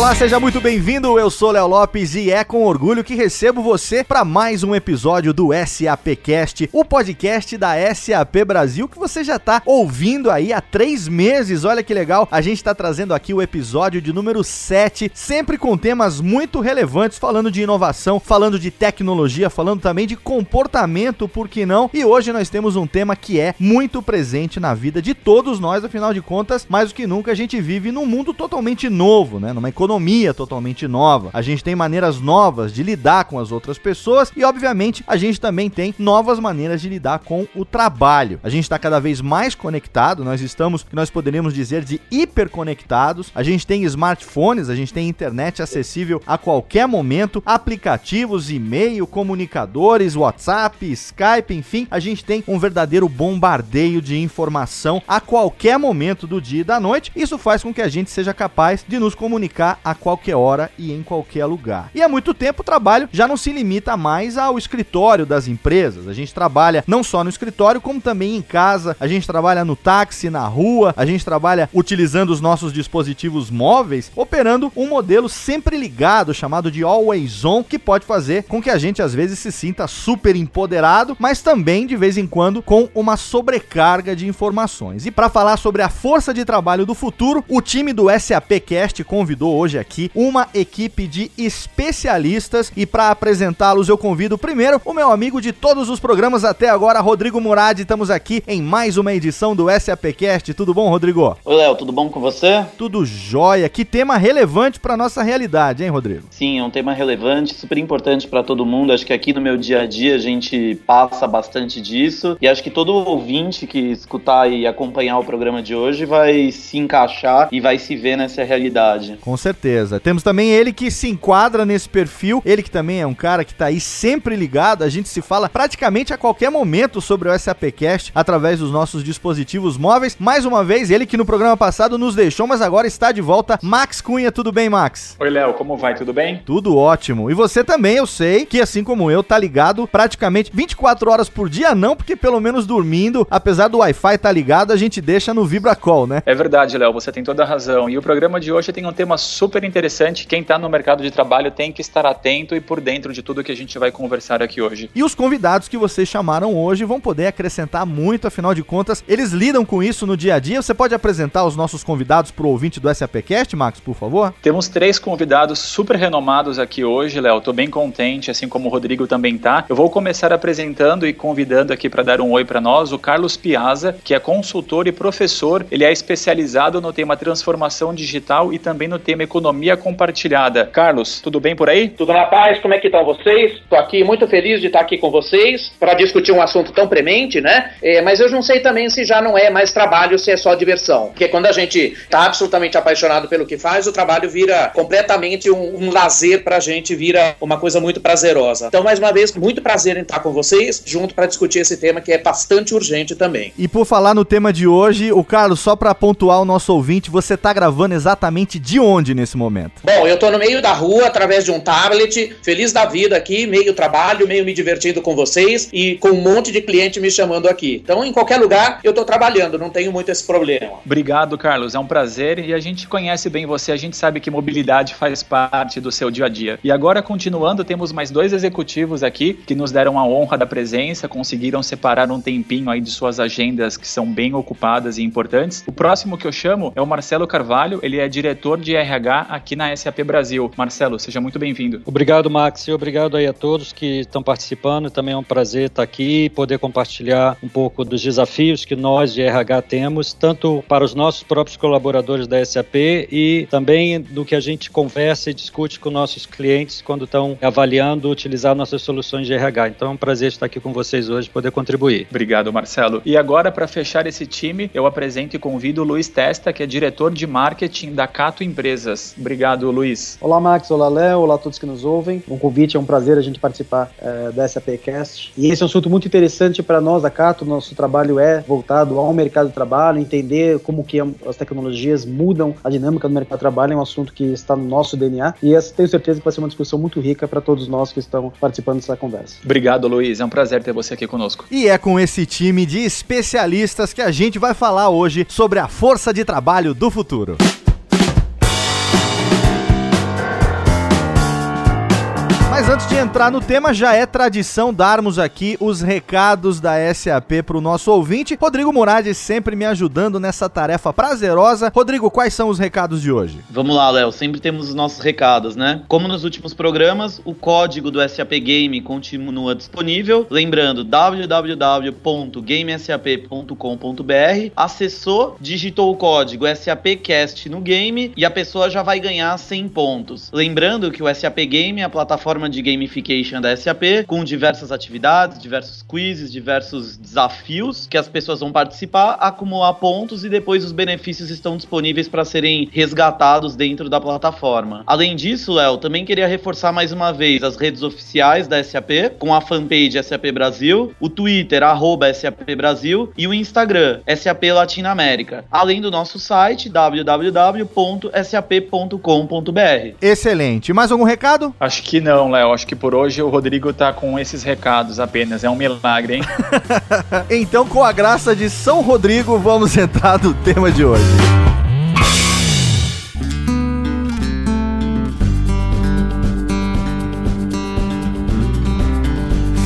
Olá, seja muito bem-vindo. Eu sou Léo Lopes e é com orgulho que recebo você para mais um episódio do SAPcast, o podcast da SAP Brasil que você já está ouvindo aí há três meses. Olha que legal, a gente está trazendo aqui o episódio de número 7, sempre com temas muito relevantes, falando de inovação, falando de tecnologia, falando também de comportamento, por que não? E hoje nós temos um tema que é muito presente na vida de todos nós, afinal de contas, mais do que nunca a gente vive num mundo totalmente novo, né? Numa economia economia totalmente nova. A gente tem maneiras novas de lidar com as outras pessoas e, obviamente, a gente também tem novas maneiras de lidar com o trabalho. A gente está cada vez mais conectado, nós estamos, nós poderíamos dizer, de hiperconectados. A gente tem smartphones, a gente tem internet acessível a qualquer momento, aplicativos, e-mail, comunicadores, WhatsApp, Skype, enfim, a gente tem um verdadeiro bombardeio de informação a qualquer momento do dia e da noite. Isso faz com que a gente seja capaz de nos comunicar a qualquer hora e em qualquer lugar. E há muito tempo o trabalho já não se limita mais ao escritório das empresas. A gente trabalha não só no escritório, como também em casa. A gente trabalha no táxi, na rua, a gente trabalha utilizando os nossos dispositivos móveis, operando um modelo sempre ligado, chamado de Always On, que pode fazer com que a gente às vezes se sinta super empoderado, mas também de vez em quando com uma sobrecarga de informações. E para falar sobre a força de trabalho do futuro, o time do SAP Cast convidou hoje hoje aqui uma equipe de especialistas e para apresentá-los eu convido primeiro o meu amigo de todos os programas até agora, Rodrigo Murad. Estamos aqui em mais uma edição do SAPcast. Tudo bom, Rodrigo? Oi, Léo, tudo bom com você? Tudo jóia. Que tema relevante para nossa realidade, hein, Rodrigo? Sim, é um tema relevante, super importante para todo mundo. Acho que aqui no meu dia a dia a gente passa bastante disso e acho que todo ouvinte que escutar e acompanhar o programa de hoje vai se encaixar e vai se ver nessa realidade. Com certeza certeza. Temos também ele que se enquadra nesse perfil, ele que também é um cara que tá aí sempre ligado, a gente se fala praticamente a qualquer momento sobre o SAPcast através dos nossos dispositivos móveis. Mais uma vez, ele que no programa passado nos deixou, mas agora está de volta. Max Cunha, tudo bem, Max? Oi, Léo, como vai? Tudo bem? Tudo ótimo. E você também, eu sei que assim como eu, tá ligado praticamente 24 horas por dia, não, porque pelo menos dormindo, apesar do Wi-Fi tá ligado, a gente deixa no VibraCall, né? É verdade, Léo, você tem toda a razão. E o programa de hoje tem um tema super super interessante. Quem está no mercado de trabalho tem que estar atento e por dentro de tudo que a gente vai conversar aqui hoje. E os convidados que vocês chamaram hoje vão poder acrescentar muito, afinal de contas, eles lidam com isso no dia a dia. Você pode apresentar os nossos convidados para o ouvinte do SAPcast, Max, por favor? Temos três convidados super renomados aqui hoje, Léo. Tô bem contente, assim como o Rodrigo também tá. Eu vou começar apresentando e convidando aqui para dar um oi para nós o Carlos Piazza, que é consultor e professor. Ele é especializado no tema transformação digital e também no tema economia compartilhada. Carlos, tudo bem por aí? Tudo na paz, como é que estão vocês? Estou aqui muito feliz de estar aqui com vocês para discutir um assunto tão premente, né? É, mas eu não sei também se já não é mais trabalho, se é só diversão. Porque quando a gente está absolutamente apaixonado pelo que faz, o trabalho vira completamente um, um lazer para a gente, vira uma coisa muito prazerosa. Então, mais uma vez, muito prazer em estar com vocês, junto para discutir esse tema que é bastante urgente também. E por falar no tema de hoje, o Carlos, só para pontuar o nosso ouvinte, você está gravando exatamente de onde nesse momento? Bom, eu tô no meio da rua, através de um tablet, feliz da vida aqui, meio trabalho, meio me divertindo com vocês e com um monte de cliente me chamando aqui. Então, em qualquer lugar, eu tô trabalhando, não tenho muito esse problema. Obrigado, Carlos. É um prazer e a gente conhece bem você, a gente sabe que mobilidade faz parte do seu dia a dia. E agora, continuando, temos mais dois executivos aqui que nos deram a honra da presença, conseguiram separar um tempinho aí de suas agendas que são bem ocupadas e importantes. O próximo que eu chamo é o Marcelo Carvalho, ele é diretor de RH aqui na SAP Brasil. Marcelo, seja muito bem-vindo. Obrigado, Max, e obrigado aí a todos que estão participando. Também é um prazer estar aqui e poder compartilhar um pouco dos desafios que nós de RH temos, tanto para os nossos próprios colaboradores da SAP e também do que a gente conversa e discute com nossos clientes quando estão avaliando utilizar nossas soluções de RH. Então é um prazer estar aqui com vocês hoje poder contribuir. Obrigado, Marcelo. E agora, para fechar esse time, eu apresento e convido o Luiz Testa, que é diretor de marketing da Cato Empresas. Pessoas. Obrigado, Luiz. Olá, Max. Olá, Léo. Olá a todos que nos ouvem. Um convite, é um prazer a gente participar é, da SAPcast. E esse é um assunto muito interessante para nós da Cato. Nosso trabalho é voltado ao mercado de trabalho, entender como que as tecnologias mudam a dinâmica do mercado de trabalho. É um assunto que está no nosso DNA e essa, tenho certeza que vai ser uma discussão muito rica para todos nós que estão participando dessa conversa. Obrigado, Luiz. É um prazer ter você aqui conosco. E é com esse time de especialistas que a gente vai falar hoje sobre a força de trabalho do futuro. Mas antes de entrar no tema, já é tradição darmos aqui os recados da SAP para o nosso ouvinte. Rodrigo Murad sempre me ajudando nessa tarefa prazerosa. Rodrigo, quais são os recados de hoje? Vamos lá, Léo. Sempre temos os nossos recados, né? Como nos últimos programas, o código do SAP Game continua disponível. Lembrando, www.gamesap.com.br. Acessou, digitou o código SAPcast no game e a pessoa já vai ganhar 100 pontos. Lembrando que o SAP Game é a plataforma de gamification da SAP, com diversas atividades, diversos quizzes, diversos desafios que as pessoas vão participar, acumular pontos e depois os benefícios estão disponíveis para serem resgatados dentro da plataforma. Além disso, Léo, também queria reforçar mais uma vez as redes oficiais da SAP, com a fanpage SAP Brasil, o Twitter, arroba SAP Brasil, e o Instagram, SAP Latinoamérica, além do nosso site www.sap.com.br. Excelente. Mais algum recado? Acho que não, Léo. Acho que por hoje o Rodrigo tá com esses recados apenas. É um milagre, hein? então, com a graça de São Rodrigo, vamos entrar no tema de hoje.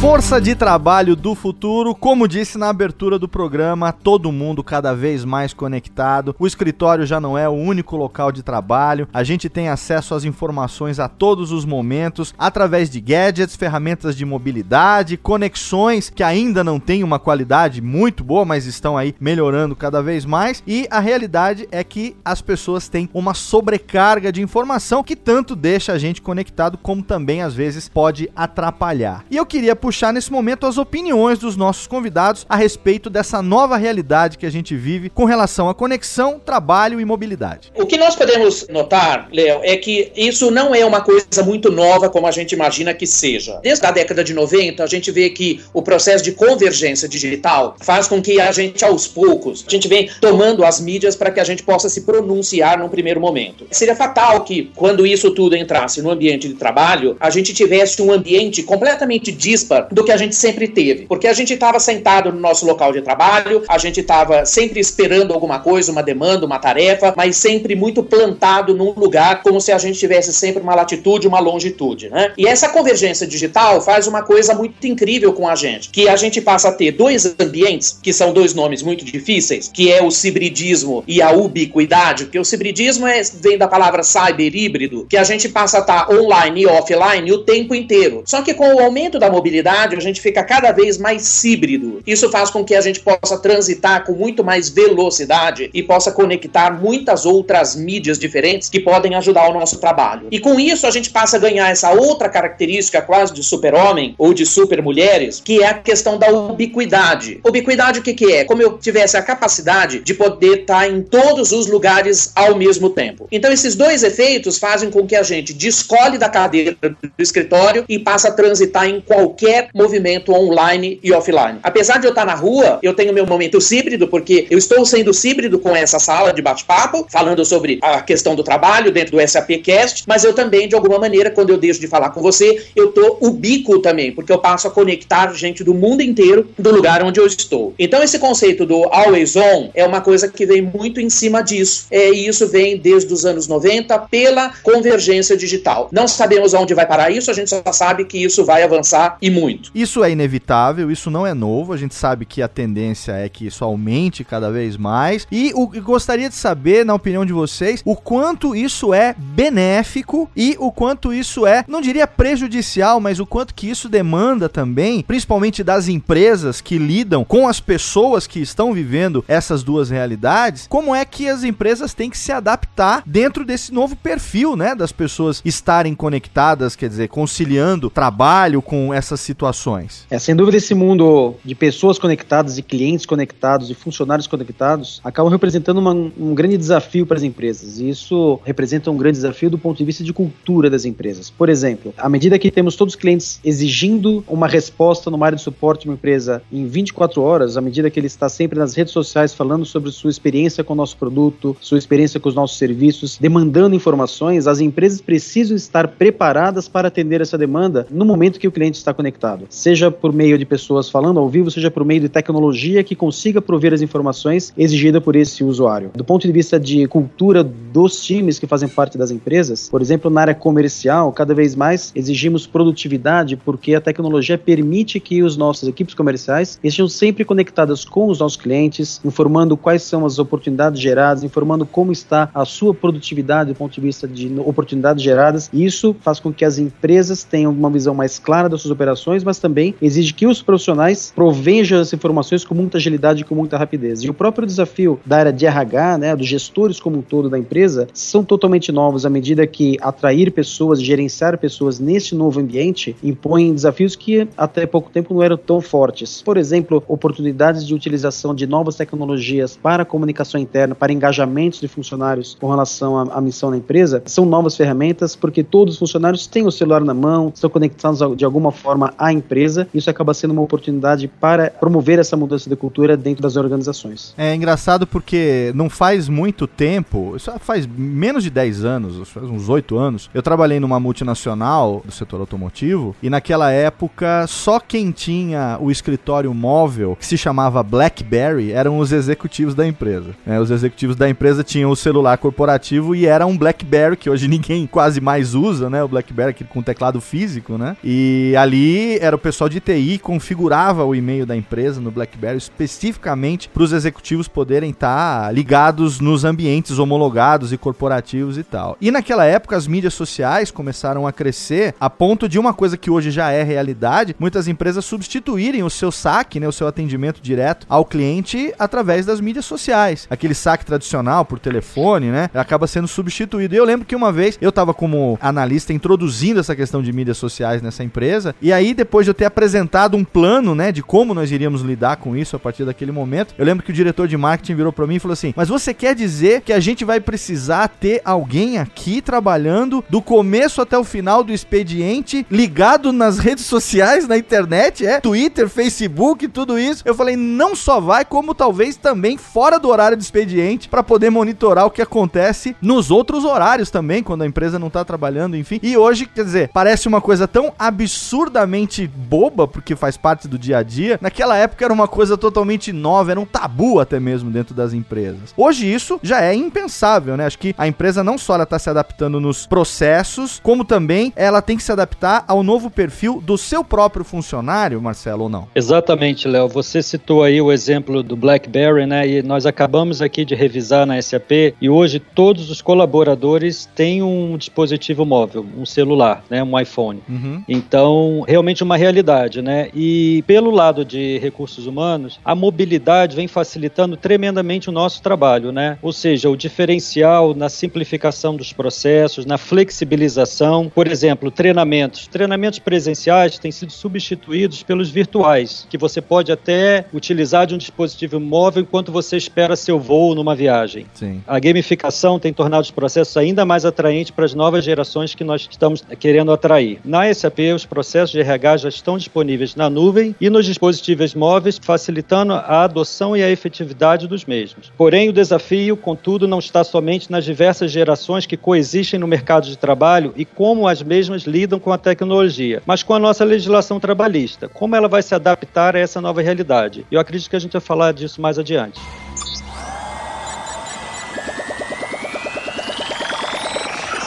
Força de trabalho do futuro, como disse na abertura do programa, todo mundo cada vez mais conectado. O escritório já não é o único local de trabalho. A gente tem acesso às informações a todos os momentos através de gadgets, ferramentas de mobilidade, conexões que ainda não têm uma qualidade muito boa, mas estão aí melhorando cada vez mais. E a realidade é que as pessoas têm uma sobrecarga de informação que tanto deixa a gente conectado, como também às vezes pode atrapalhar. E eu queria puxar puxar nesse momento as opiniões dos nossos convidados a respeito dessa nova realidade que a gente vive com relação à conexão, trabalho e mobilidade. O que nós podemos notar, Léo, é que isso não é uma coisa muito nova como a gente imagina que seja. Desde a década de 90, a gente vê que o processo de convergência digital faz com que a gente, aos poucos, a gente vem tomando as mídias para que a gente possa se pronunciar num primeiro momento. Seria fatal que, quando isso tudo entrasse no ambiente de trabalho, a gente tivesse um ambiente completamente dispar do que a gente sempre teve. Porque a gente estava sentado no nosso local de trabalho, a gente estava sempre esperando alguma coisa, uma demanda, uma tarefa, mas sempre muito plantado num lugar, como se a gente tivesse sempre uma latitude, uma longitude, né? E essa convergência digital faz uma coisa muito incrível com a gente, que a gente passa a ter dois ambientes, que são dois nomes muito difíceis, que é o cibridismo e a ubiquidade, porque o cibridismo é, vem da palavra cyber híbrido, que a gente passa a estar online e offline o tempo inteiro. Só que com o aumento da mobilidade, a gente fica cada vez mais híbrido. Isso faz com que a gente possa transitar com muito mais velocidade e possa conectar muitas outras mídias diferentes que podem ajudar o nosso trabalho. E com isso a gente passa a ganhar essa outra característica quase de super-homem ou de super-mulheres, que é a questão da ubiquidade. Ubiquidade o que, que é? Como eu tivesse a capacidade de poder estar em todos os lugares ao mesmo tempo. Então esses dois efeitos fazem com que a gente descolhe da cadeira do escritório e passe a transitar em qualquer movimento online e offline. Apesar de eu estar na rua, eu tenho meu momento híbrido, porque eu estou sendo híbrido com essa sala de bate-papo, falando sobre a questão do trabalho dentro do SAPcast, mas eu também, de alguma maneira, quando eu deixo de falar com você, eu estou ubíquo também, porque eu passo a conectar gente do mundo inteiro do lugar onde eu estou. Então, esse conceito do always on é uma coisa que vem muito em cima disso, é, e isso vem desde os anos 90 pela convergência digital. Não sabemos aonde vai parar isso, a gente só sabe que isso vai avançar e muito muito. Isso é inevitável, isso não é novo, a gente sabe que a tendência é que isso aumente cada vez mais. E o gostaria de saber, na opinião de vocês, o quanto isso é benéfico e o quanto isso é, não diria prejudicial, mas o quanto que isso demanda também, principalmente das empresas que lidam com as pessoas que estão vivendo essas duas realidades, como é que as empresas têm que se adaptar dentro desse novo perfil, né, das pessoas estarem conectadas, quer dizer, conciliando trabalho com essas situações situações? É, sem dúvida, esse mundo de pessoas conectadas, de clientes conectados, e funcionários conectados, acabam representando uma, um grande desafio para as empresas. E isso representa um grande desafio do ponto de vista de cultura das empresas. Por exemplo, à medida que temos todos os clientes exigindo uma resposta numa área de suporte de uma empresa em 24 horas, à medida que ele está sempre nas redes sociais falando sobre sua experiência com o nosso produto, sua experiência com os nossos serviços, demandando informações, as empresas precisam estar preparadas para atender essa demanda no momento que o cliente está conectado. Seja por meio de pessoas falando ao vivo, seja por meio de tecnologia que consiga prover as informações exigidas por esse usuário. Do ponto de vista de cultura dos times que fazem parte das empresas, por exemplo, na área comercial, cada vez mais exigimos produtividade porque a tecnologia permite que os nossos equipes comerciais estejam sempre conectadas com os nossos clientes, informando quais são as oportunidades geradas, informando como está a sua produtividade do ponto de vista de oportunidades geradas. Isso faz com que as empresas tenham uma visão mais clara das suas operações, mas também exige que os profissionais provejam as informações com muita agilidade e com muita rapidez. E o próprio desafio da área de RH, né, dos gestores como um todo da empresa, são totalmente novos à medida que atrair pessoas, gerenciar pessoas neste novo ambiente impõe desafios que até pouco tempo não eram tão fortes. Por exemplo, oportunidades de utilização de novas tecnologias para comunicação interna, para engajamentos de funcionários com relação à, à missão da empresa, são novas ferramentas porque todos os funcionários têm o celular na mão, estão conectados de alguma forma à empresa. Isso acaba sendo uma oportunidade para promover essa mudança de cultura dentro das organizações. É engraçado porque não faz muito tempo, isso faz menos de 10 anos, faz uns 8 anos, eu trabalhei numa multinacional do setor automotivo e naquela época só quem tinha o escritório móvel que se chamava BlackBerry eram os executivos da empresa. É, os executivos da empresa tinham o celular corporativo e era um BlackBerry que hoje ninguém quase mais usa, né? O BlackBerry com teclado físico, né? E ali era o pessoal de TI configurava o e-mail da empresa no BlackBerry especificamente para os executivos poderem estar tá ligados nos ambientes homologados e corporativos e tal. E naquela época as mídias sociais começaram a crescer a ponto de uma coisa que hoje já é realidade, muitas empresas substituírem o seu saque, né, o seu atendimento direto ao cliente através das mídias sociais. Aquele saque tradicional por telefone, né, acaba sendo substituído. E eu lembro que uma vez eu estava como analista introduzindo essa questão de mídias sociais nessa empresa, e aí depois de eu ter apresentado um plano, né, de como nós iríamos lidar com isso a partir daquele momento, eu lembro que o diretor de marketing virou para mim e falou assim: "Mas você quer dizer que a gente vai precisar ter alguém aqui trabalhando do começo até o final do expediente, ligado nas redes sociais, na internet, é? Twitter, Facebook, tudo isso?" Eu falei: "Não só vai, como talvez também fora do horário do expediente para poder monitorar o que acontece nos outros horários também, quando a empresa não tá trabalhando, enfim. E hoje, quer dizer, parece uma coisa tão absurdamente boba, porque faz parte do dia a dia. Naquela época era uma coisa totalmente nova, era um tabu até mesmo dentro das empresas. Hoje isso já é impensável, né? Acho que a empresa não só ela tá se adaptando nos processos, como também ela tem que se adaptar ao novo perfil do seu próprio funcionário, Marcelo, ou não? Exatamente, Léo. Você citou aí o exemplo do BlackBerry, né? E nós acabamos aqui de revisar na SAP e hoje todos os colaboradores têm um dispositivo móvel, um celular, né? Um iPhone. Uhum. Então, realmente uma realidade, né? E pelo lado de recursos humanos, a mobilidade vem facilitando tremendamente o nosso trabalho, né? Ou seja, o diferencial na simplificação dos processos, na flexibilização, por exemplo, treinamentos. Treinamentos presenciais têm sido substituídos pelos virtuais, que você pode até utilizar de um dispositivo móvel enquanto você espera seu voo numa viagem. Sim. A gamificação tem tornado os processos ainda mais atraentes para as novas gerações que nós estamos querendo atrair. Na SAP, os processos de RH já estão disponíveis na nuvem e nos dispositivos móveis, facilitando a adoção e a efetividade dos mesmos. Porém, o desafio, contudo, não está somente nas diversas gerações que coexistem no mercado de trabalho e como as mesmas lidam com a tecnologia, mas com a nossa legislação trabalhista. Como ela vai se adaptar a essa nova realidade? Eu acredito que a gente vai falar disso mais adiante.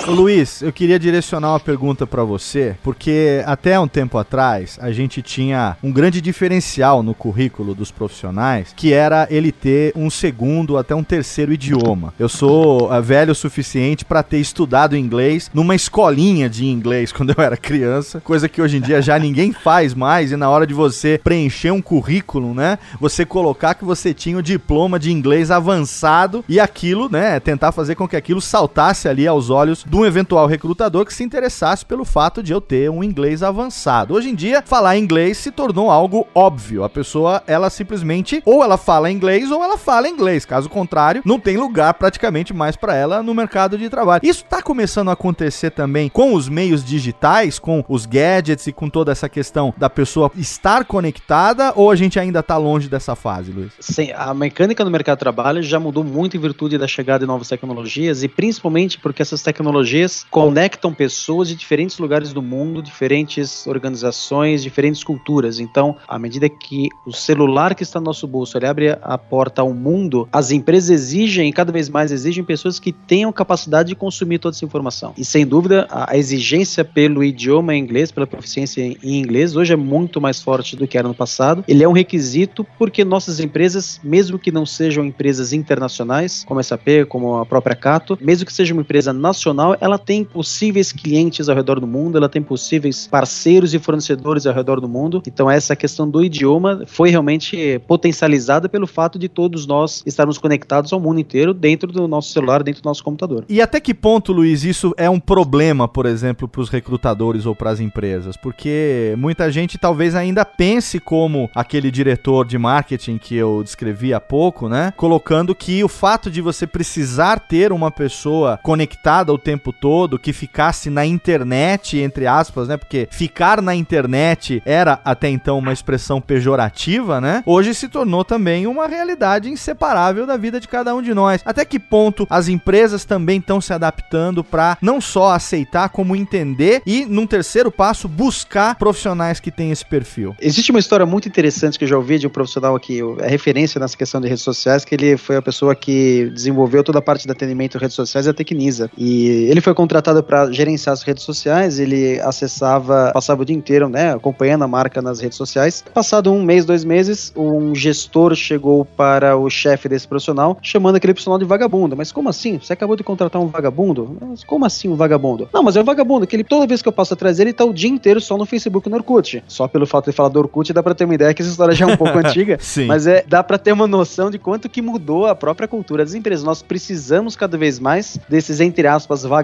Ô Luiz, eu queria direcionar uma pergunta para você, porque até um tempo atrás a gente tinha um grande diferencial no currículo dos profissionais, que era ele ter um segundo até um terceiro idioma. Eu sou uh, velho o suficiente para ter estudado inglês numa escolinha de inglês quando eu era criança, coisa que hoje em dia já ninguém faz mais e na hora de você preencher um currículo, né, você colocar que você tinha o diploma de inglês avançado e aquilo, né, tentar fazer com que aquilo saltasse ali aos olhos do de um eventual recrutador que se interessasse pelo fato de eu ter um inglês avançado. Hoje em dia, falar inglês se tornou algo óbvio. A pessoa, ela simplesmente ou ela fala inglês ou ela fala inglês. Caso contrário, não tem lugar praticamente mais para ela no mercado de trabalho. Isso está começando a acontecer também com os meios digitais, com os gadgets e com toda essa questão da pessoa estar conectada ou a gente ainda está longe dessa fase, Luiz? Sim, a mecânica no mercado de trabalho já mudou muito em virtude da chegada de novas tecnologias e principalmente porque essas tecnologias conectam pessoas de diferentes lugares do mundo, diferentes organizações, diferentes culturas. Então, à medida que o celular que está no nosso bolso abre a porta ao mundo, as empresas exigem, cada vez mais exigem, pessoas que tenham capacidade de consumir toda essa informação. E sem dúvida, a exigência pelo idioma inglês, pela proficiência em inglês, hoje é muito mais forte do que era no passado. Ele é um requisito porque nossas empresas, mesmo que não sejam empresas internacionais, como a SAP, como a própria Cato, mesmo que seja uma empresa nacional, ela tem possíveis clientes ao redor do mundo, ela tem possíveis parceiros e fornecedores ao redor do mundo. Então essa questão do idioma foi realmente potencializada pelo fato de todos nós estarmos conectados ao mundo inteiro dentro do nosso celular, dentro do nosso computador. E até que ponto, Luiz, isso é um problema, por exemplo, para os recrutadores ou para as empresas? Porque muita gente talvez ainda pense como aquele diretor de marketing que eu descrevi há pouco, né? Colocando que o fato de você precisar ter uma pessoa conectada o tempo todo, que ficasse na internet, entre aspas, né? Porque ficar na internet era até então uma expressão pejorativa, né? Hoje se tornou também uma realidade inseparável da vida de cada um de nós. Até que ponto as empresas também estão se adaptando para não só aceitar, como entender e, num terceiro passo, buscar profissionais que têm esse perfil? Existe uma história muito interessante que eu já ouvi de um profissional que é referência nessa questão de redes sociais, que ele foi a pessoa que desenvolveu toda a parte de atendimento em redes sociais, a Tecnisa. E ele foi contratado para gerenciar as redes sociais, ele acessava, passava o dia inteiro, né, acompanhando a marca nas redes sociais. Passado um mês, dois meses, um gestor chegou para o chefe desse profissional, chamando aquele profissional de vagabundo. Mas como assim? Você acabou de contratar um vagabundo? Mas como assim um vagabundo? Não, mas é um vagabundo, que ele, toda vez que eu passo atrás dele, ele tá o dia inteiro só no Facebook e no Orkut. Só pelo fato de falar do Orkut, dá pra ter uma ideia que essa história já é um pouco antiga, Sim. mas é, dá pra ter uma noção de quanto que mudou a própria cultura das empresas. Nós precisamos cada vez mais desses, entre aspas, vagabundos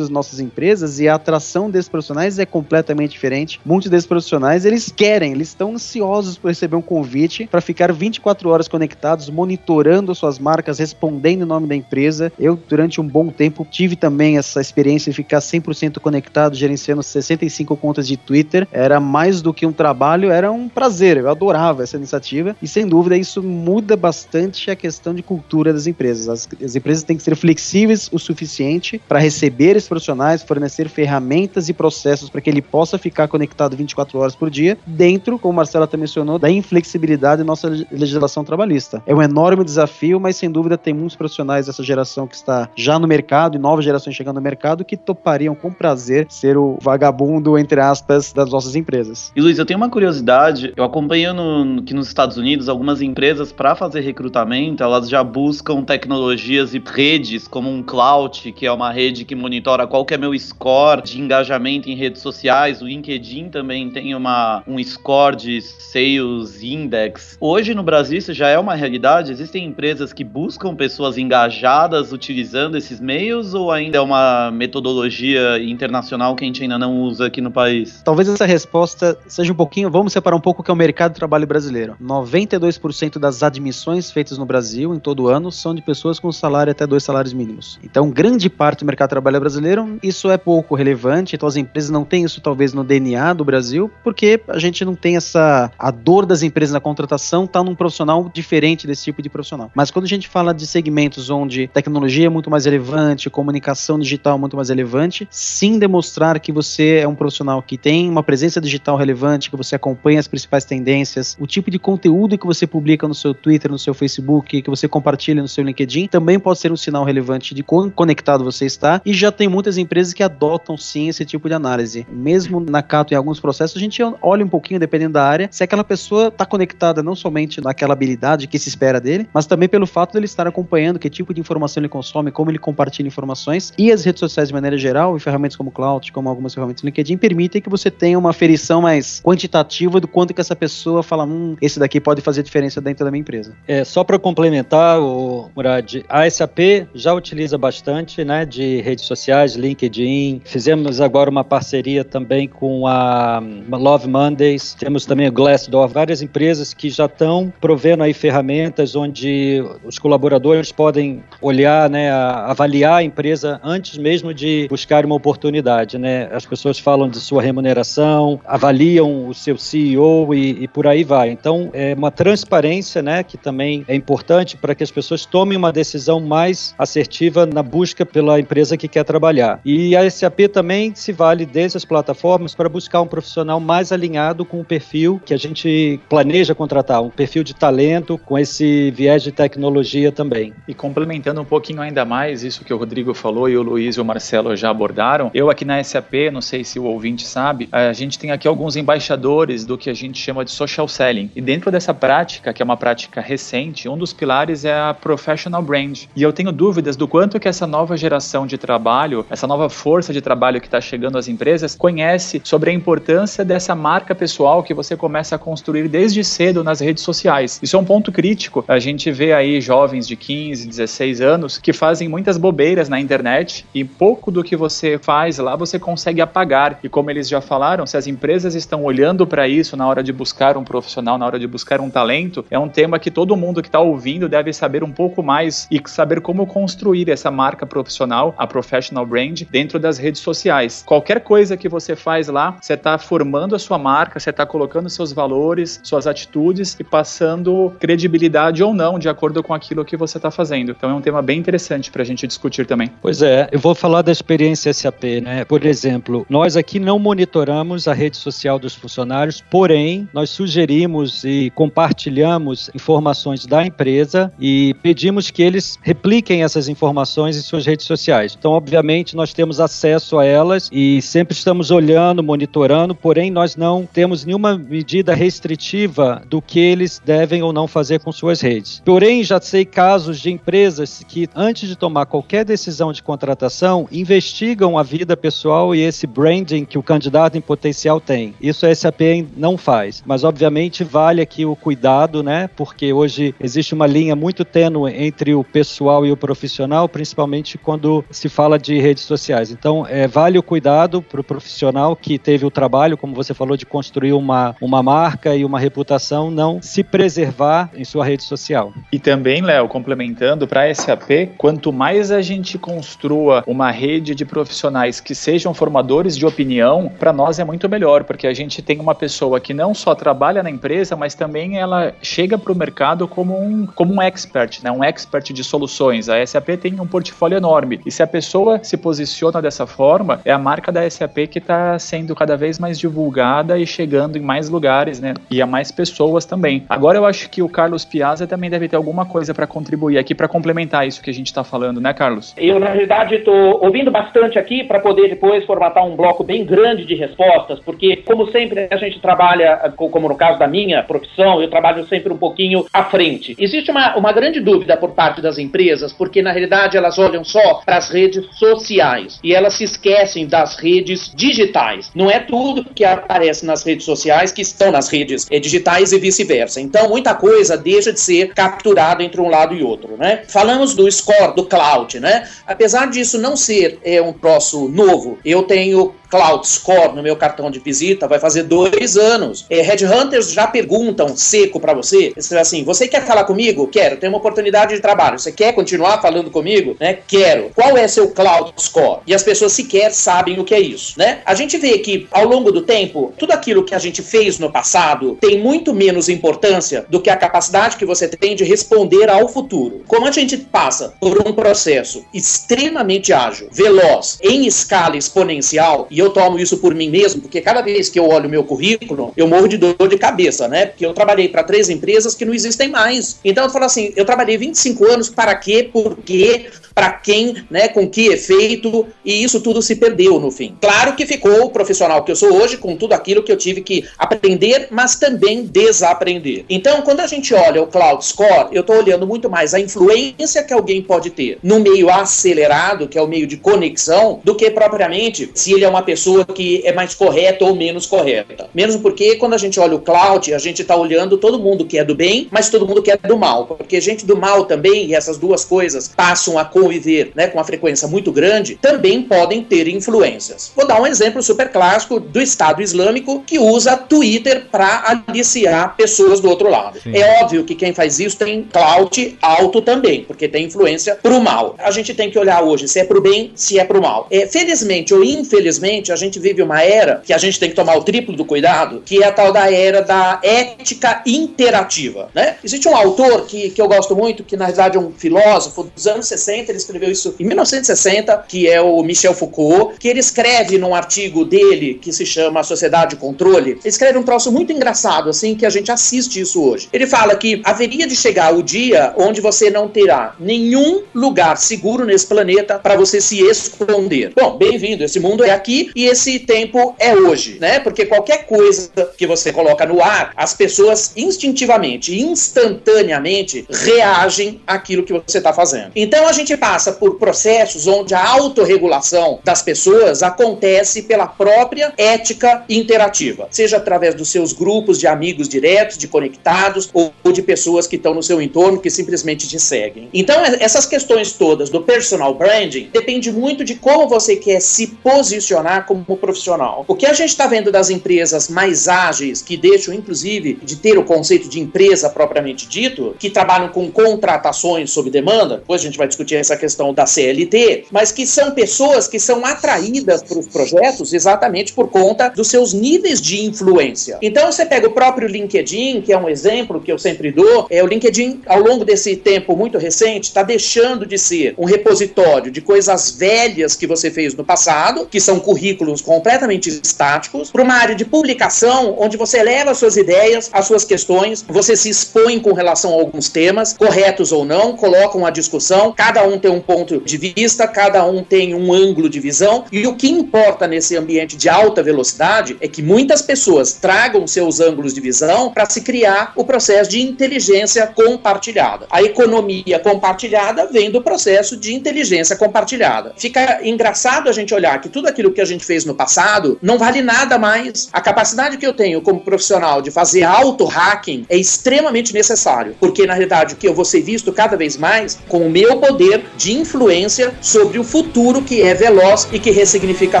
nossas empresas e a atração desses profissionais é completamente diferente. Muitos desses profissionais, eles querem, eles estão ansiosos por receber um convite para ficar 24 horas conectados, monitorando suas marcas, respondendo em nome da empresa. Eu, durante um bom tempo, tive também essa experiência de ficar 100% conectado, gerenciando 65 contas de Twitter. Era mais do que um trabalho, era um prazer. Eu adorava essa iniciativa e, sem dúvida, isso muda bastante a questão de cultura das empresas. As, as empresas têm que ser flexíveis o suficiente para receber esses profissionais, fornecer ferramentas e processos para que ele possa ficar conectado 24 horas por dia, dentro, como a Marcela também mencionou, da inflexibilidade da nossa legislação trabalhista. É um enorme desafio, mas sem dúvida tem muitos profissionais dessa geração que está já no mercado e novas gerações chegando no mercado que topariam com prazer ser o vagabundo, entre aspas, das nossas empresas. E Luiz, eu tenho uma curiosidade. Eu acompanho no, que nos Estados Unidos algumas empresas para fazer recrutamento, elas já buscam tecnologias e redes como um Cloud, que é uma rede que monitora qual que é meu score de engajamento em redes sociais. O LinkedIn também tem uma, um score de Sales Index. Hoje no Brasil isso já é uma realidade? Existem empresas que buscam pessoas engajadas utilizando esses meios ou ainda é uma metodologia internacional que a gente ainda não usa aqui no país? Talvez essa resposta seja um pouquinho. Vamos separar um pouco o que é o mercado de trabalho brasileiro. 92% das admissões feitas no Brasil em todo ano são de pessoas com salário até dois salários mínimos. Então, grande parte do mercado trabalho brasileiro, isso é pouco relevante. Então, as empresas não têm isso talvez no DNA do Brasil, porque a gente não tem essa. A dor das empresas na contratação está num profissional diferente desse tipo de profissional. Mas quando a gente fala de segmentos onde tecnologia é muito mais relevante, comunicação digital é muito mais relevante, sim demonstrar que você é um profissional que tem uma presença digital relevante, que você acompanha as principais tendências, o tipo de conteúdo que você publica no seu Twitter, no seu Facebook, que você compartilha no seu LinkedIn, também pode ser um sinal relevante de quão conectado você está. E já tem muitas empresas que adotam sim esse tipo de análise. Mesmo na Cato, em alguns processos, a gente olha um pouquinho, dependendo da área, se aquela pessoa está conectada não somente naquela habilidade que se espera dele, mas também pelo fato dele estar acompanhando que tipo de informação ele consome, como ele compartilha informações. E as redes sociais, de maneira geral, e ferramentas como Cloud, como algumas ferramentas LinkedIn, permitem que você tenha uma aferição mais quantitativa do quanto que essa pessoa fala, hum, esse daqui pode fazer diferença dentro da minha empresa. É, só para complementar, o Murad, a SAP já utiliza bastante né, de redes sociais, LinkedIn. Fizemos agora uma parceria também com a Love Mondays. Temos também o Glassdoor, várias empresas que já estão provendo aí ferramentas onde os colaboradores podem olhar, né, avaliar a empresa antes mesmo de buscar uma oportunidade, né? As pessoas falam de sua remuneração, avaliam o seu CEO e, e por aí vai. Então, é uma transparência, né, que também é importante para que as pessoas tomem uma decisão mais assertiva na busca pela empresa que quer trabalhar. E a SAP também se vale dessas plataformas para buscar um profissional mais alinhado com o perfil que a gente planeja contratar, um perfil de talento com esse viés de tecnologia também. E complementando um pouquinho ainda mais isso que o Rodrigo falou e o Luiz e o Marcelo já abordaram, eu aqui na SAP, não sei se o ouvinte sabe, a gente tem aqui alguns embaixadores do que a gente chama de social selling. E dentro dessa prática, que é uma prática recente, um dos pilares é a professional brand. E eu tenho dúvidas do quanto que essa nova geração de trabalho, essa nova força de trabalho que está chegando às empresas, conhece sobre a importância dessa marca pessoal que você começa a construir desde cedo nas redes sociais. Isso é um ponto crítico. A gente vê aí jovens de 15, 16 anos que fazem muitas bobeiras na internet e pouco do que você faz lá você consegue apagar. E como eles já falaram, se as empresas estão olhando para isso na hora de buscar um profissional, na hora de buscar um talento, é um tema que todo mundo que está ouvindo deve saber um pouco mais e saber como construir essa marca profissional, a professional brand, dentro das redes sociais. Qualquer coisa que você faz lá, você está formando a sua marca, você está colocando seus valores, suas atitudes e passando credibilidade ou não de acordo com aquilo que você está fazendo. Então é um tema bem interessante para a gente discutir também. Pois é, eu vou falar da experiência SAP, né? Por exemplo, nós aqui não monitoramos a rede social dos funcionários, porém nós sugerimos e compartilhamos informações da empresa e pedimos que eles repliquem essas informações em suas redes sociais. Então, obviamente, nós temos acesso a elas e sempre estamos olhando, monitorando, porém nós não temos nenhuma medida restritiva do que eles devem ou não fazer com suas redes. Porém, já sei casos de empresas que, antes de tomar qualquer decisão de contratação, investigam a vida pessoal e esse branding que o candidato em potencial tem. Isso a SAP não faz, mas obviamente vale aqui o cuidado, né? Porque hoje existe uma linha muito tênue entre o pessoal e o profissional, principalmente quando se fala de redes sociais. Então, é, vale o cuidado para o profissional que teve o trabalho, como você falou, de construir uma, uma marca e uma reputação, não se preservar em sua rede social. E também, Léo, complementando, para a SAP, quanto mais a gente construa uma rede de profissionais que sejam formadores de opinião, para nós é muito melhor, porque a gente tem uma pessoa que não só trabalha na empresa, mas também ela chega para o mercado como um, como um expert, né? um expert de soluções. A SAP tem um portfólio enorme. E se a pessoa se posiciona dessa forma, é a marca da SAP que está sendo cada vez mais divulgada e chegando em mais lugares, né? E a mais pessoas também. Agora eu acho que o Carlos Piazza também deve ter alguma coisa para contribuir aqui para complementar isso que a gente está falando, né, Carlos? Eu, na realidade, estou ouvindo bastante aqui para poder depois formatar um bloco bem grande de respostas, porque, como sempre, a gente trabalha, como no caso da minha profissão, eu trabalho sempre um pouquinho à frente. Existe uma, uma grande dúvida por parte das empresas, porque na realidade elas olham só para as redes sociais e elas se esquecem das redes digitais. Não é tudo que aparece nas redes sociais que estão nas redes é, digitais e vice-versa. Então, muita coisa deixa de ser capturada entre um lado e outro, né? Falamos do score do cloud, né? Apesar disso não ser é, um troço novo, eu tenho Cloud Score no meu cartão de visita, vai fazer dois anos. É, Headhunters já perguntam seco para você, assim, você quer falar comigo? Quero, tem uma oportunidade de trabalho. Você quer continuar falando comigo? Né? Quero. Qual é seu Cloud Score? E as pessoas sequer sabem o que é isso, né? A gente vê que ao longo do tempo, tudo aquilo que a gente fez no passado tem muito menos importância do que a capacidade que você tem de responder ao futuro. Como a gente passa por um processo extremamente ágil, veloz, em escala exponencial, e eu tomo isso por mim mesmo, porque cada vez que eu olho o meu currículo, eu morro de dor de cabeça, né? Porque eu trabalhei para três empresas que não existem mais. Então eu falo assim, eu trabalhei 25 anos para quê, por quê, para quem, né, com que efeito, e isso tudo se perdeu no fim. Claro que ficou o profissional que eu sou hoje com tudo aquilo que eu tive que aprender, mas também desaprender. Então, quando a gente olha o Cloud Score, eu estou olhando muito mais a influência que alguém pode ter no meio acelerado, que é o meio de conexão, do que propriamente se ele é uma pessoa que é mais correta ou menos correta. Mesmo porque quando a gente olha o cloud, a gente está olhando todo mundo que é do bem, mas todo mundo que é do mal. Porque gente do mal também, e essas duas coisas passam a conviver né, com uma frequência muito grande, também podem ter influências. Vou dar um exemplo super clássico do Estado Islâmico que usa Twitter para aliciar pessoas do outro lado. Sim. É óbvio que quem faz isso tem clout alto também, porque tem influência pro mal. A gente tem que olhar hoje se é pro bem, se é pro mal. É, felizmente ou infelizmente, a gente vive uma era que a gente tem que tomar o triplo do cuidado, que é a tal da era da ética interativa. Né? Existe um autor que, que eu gosto muito, que na verdade é um filósofo dos anos 60, ele escreveu isso em 1960, que é o Michel Foucault, que ele escreve num artigo dele que se chama Sociedade e Controle, ele escreve um troço muito engraçado, assim, que a gente assiste isso hoje. Ele fala que haveria de chegar o dia onde você não terá nenhum lugar seguro nesse planeta para você se esconder. Bom, bem-vindo, esse mundo é aqui e esse tempo é hoje, né? Porque qualquer coisa que você coloca no ar, as pessoas instintivamente, instantaneamente reagem àquilo que você está fazendo. Então a gente passa por processos onde a autorregulação das pessoas acontece pela própria ética interativa, seja através dos seus grupos de amigos diretos, de conectados ou de pessoas que estão no seu entorno que simplesmente te seguem. Então essas questões todas do personal branding depende muito de como você quer se posicionar como profissional. O que a gente está vendo das empresas mais ágeis, que deixam inclusive de ter o conceito de empresa propriamente dito, que trabalham com contratações sob demanda, depois a gente vai discutir essa questão da CLT, mas que são pessoas que são atraídas para os projetos exatamente por conta dos seus níveis de influência. Então você pega o próprio LinkedIn, que é um exemplo que eu sempre dou, é o LinkedIn ao longo desse tempo muito recente está deixando de ser um repositório de coisas velhas que você fez no passado, que são currículos completamente estáticos, para uma área de publicação onde você leva suas ideias, as suas questões, você se expõe com relação a alguns temas, corretos ou não, coloca uma discussão, cada um tem um ponto de vista, cada um tem um ângulo de visão, e o que importa nesse ambiente de alta velocidade é que muitas pessoas tragam seus ângulos de visão para se criar o processo de inteligência compartilhada. A economia compartilhada vem do processo de inteligência compartilhada. Fica engraçado a gente olhar que tudo aquilo que a gente fez no passado não vale nada mais. A capacidade que eu tenho como profissional de fazer auto-hacking é extremamente necessário, porque na realidade o que eu vou ser visto cada vez mais com o meu poder de influência sobre o futuro que é veloz e que ressignifica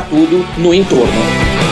tudo no entorno.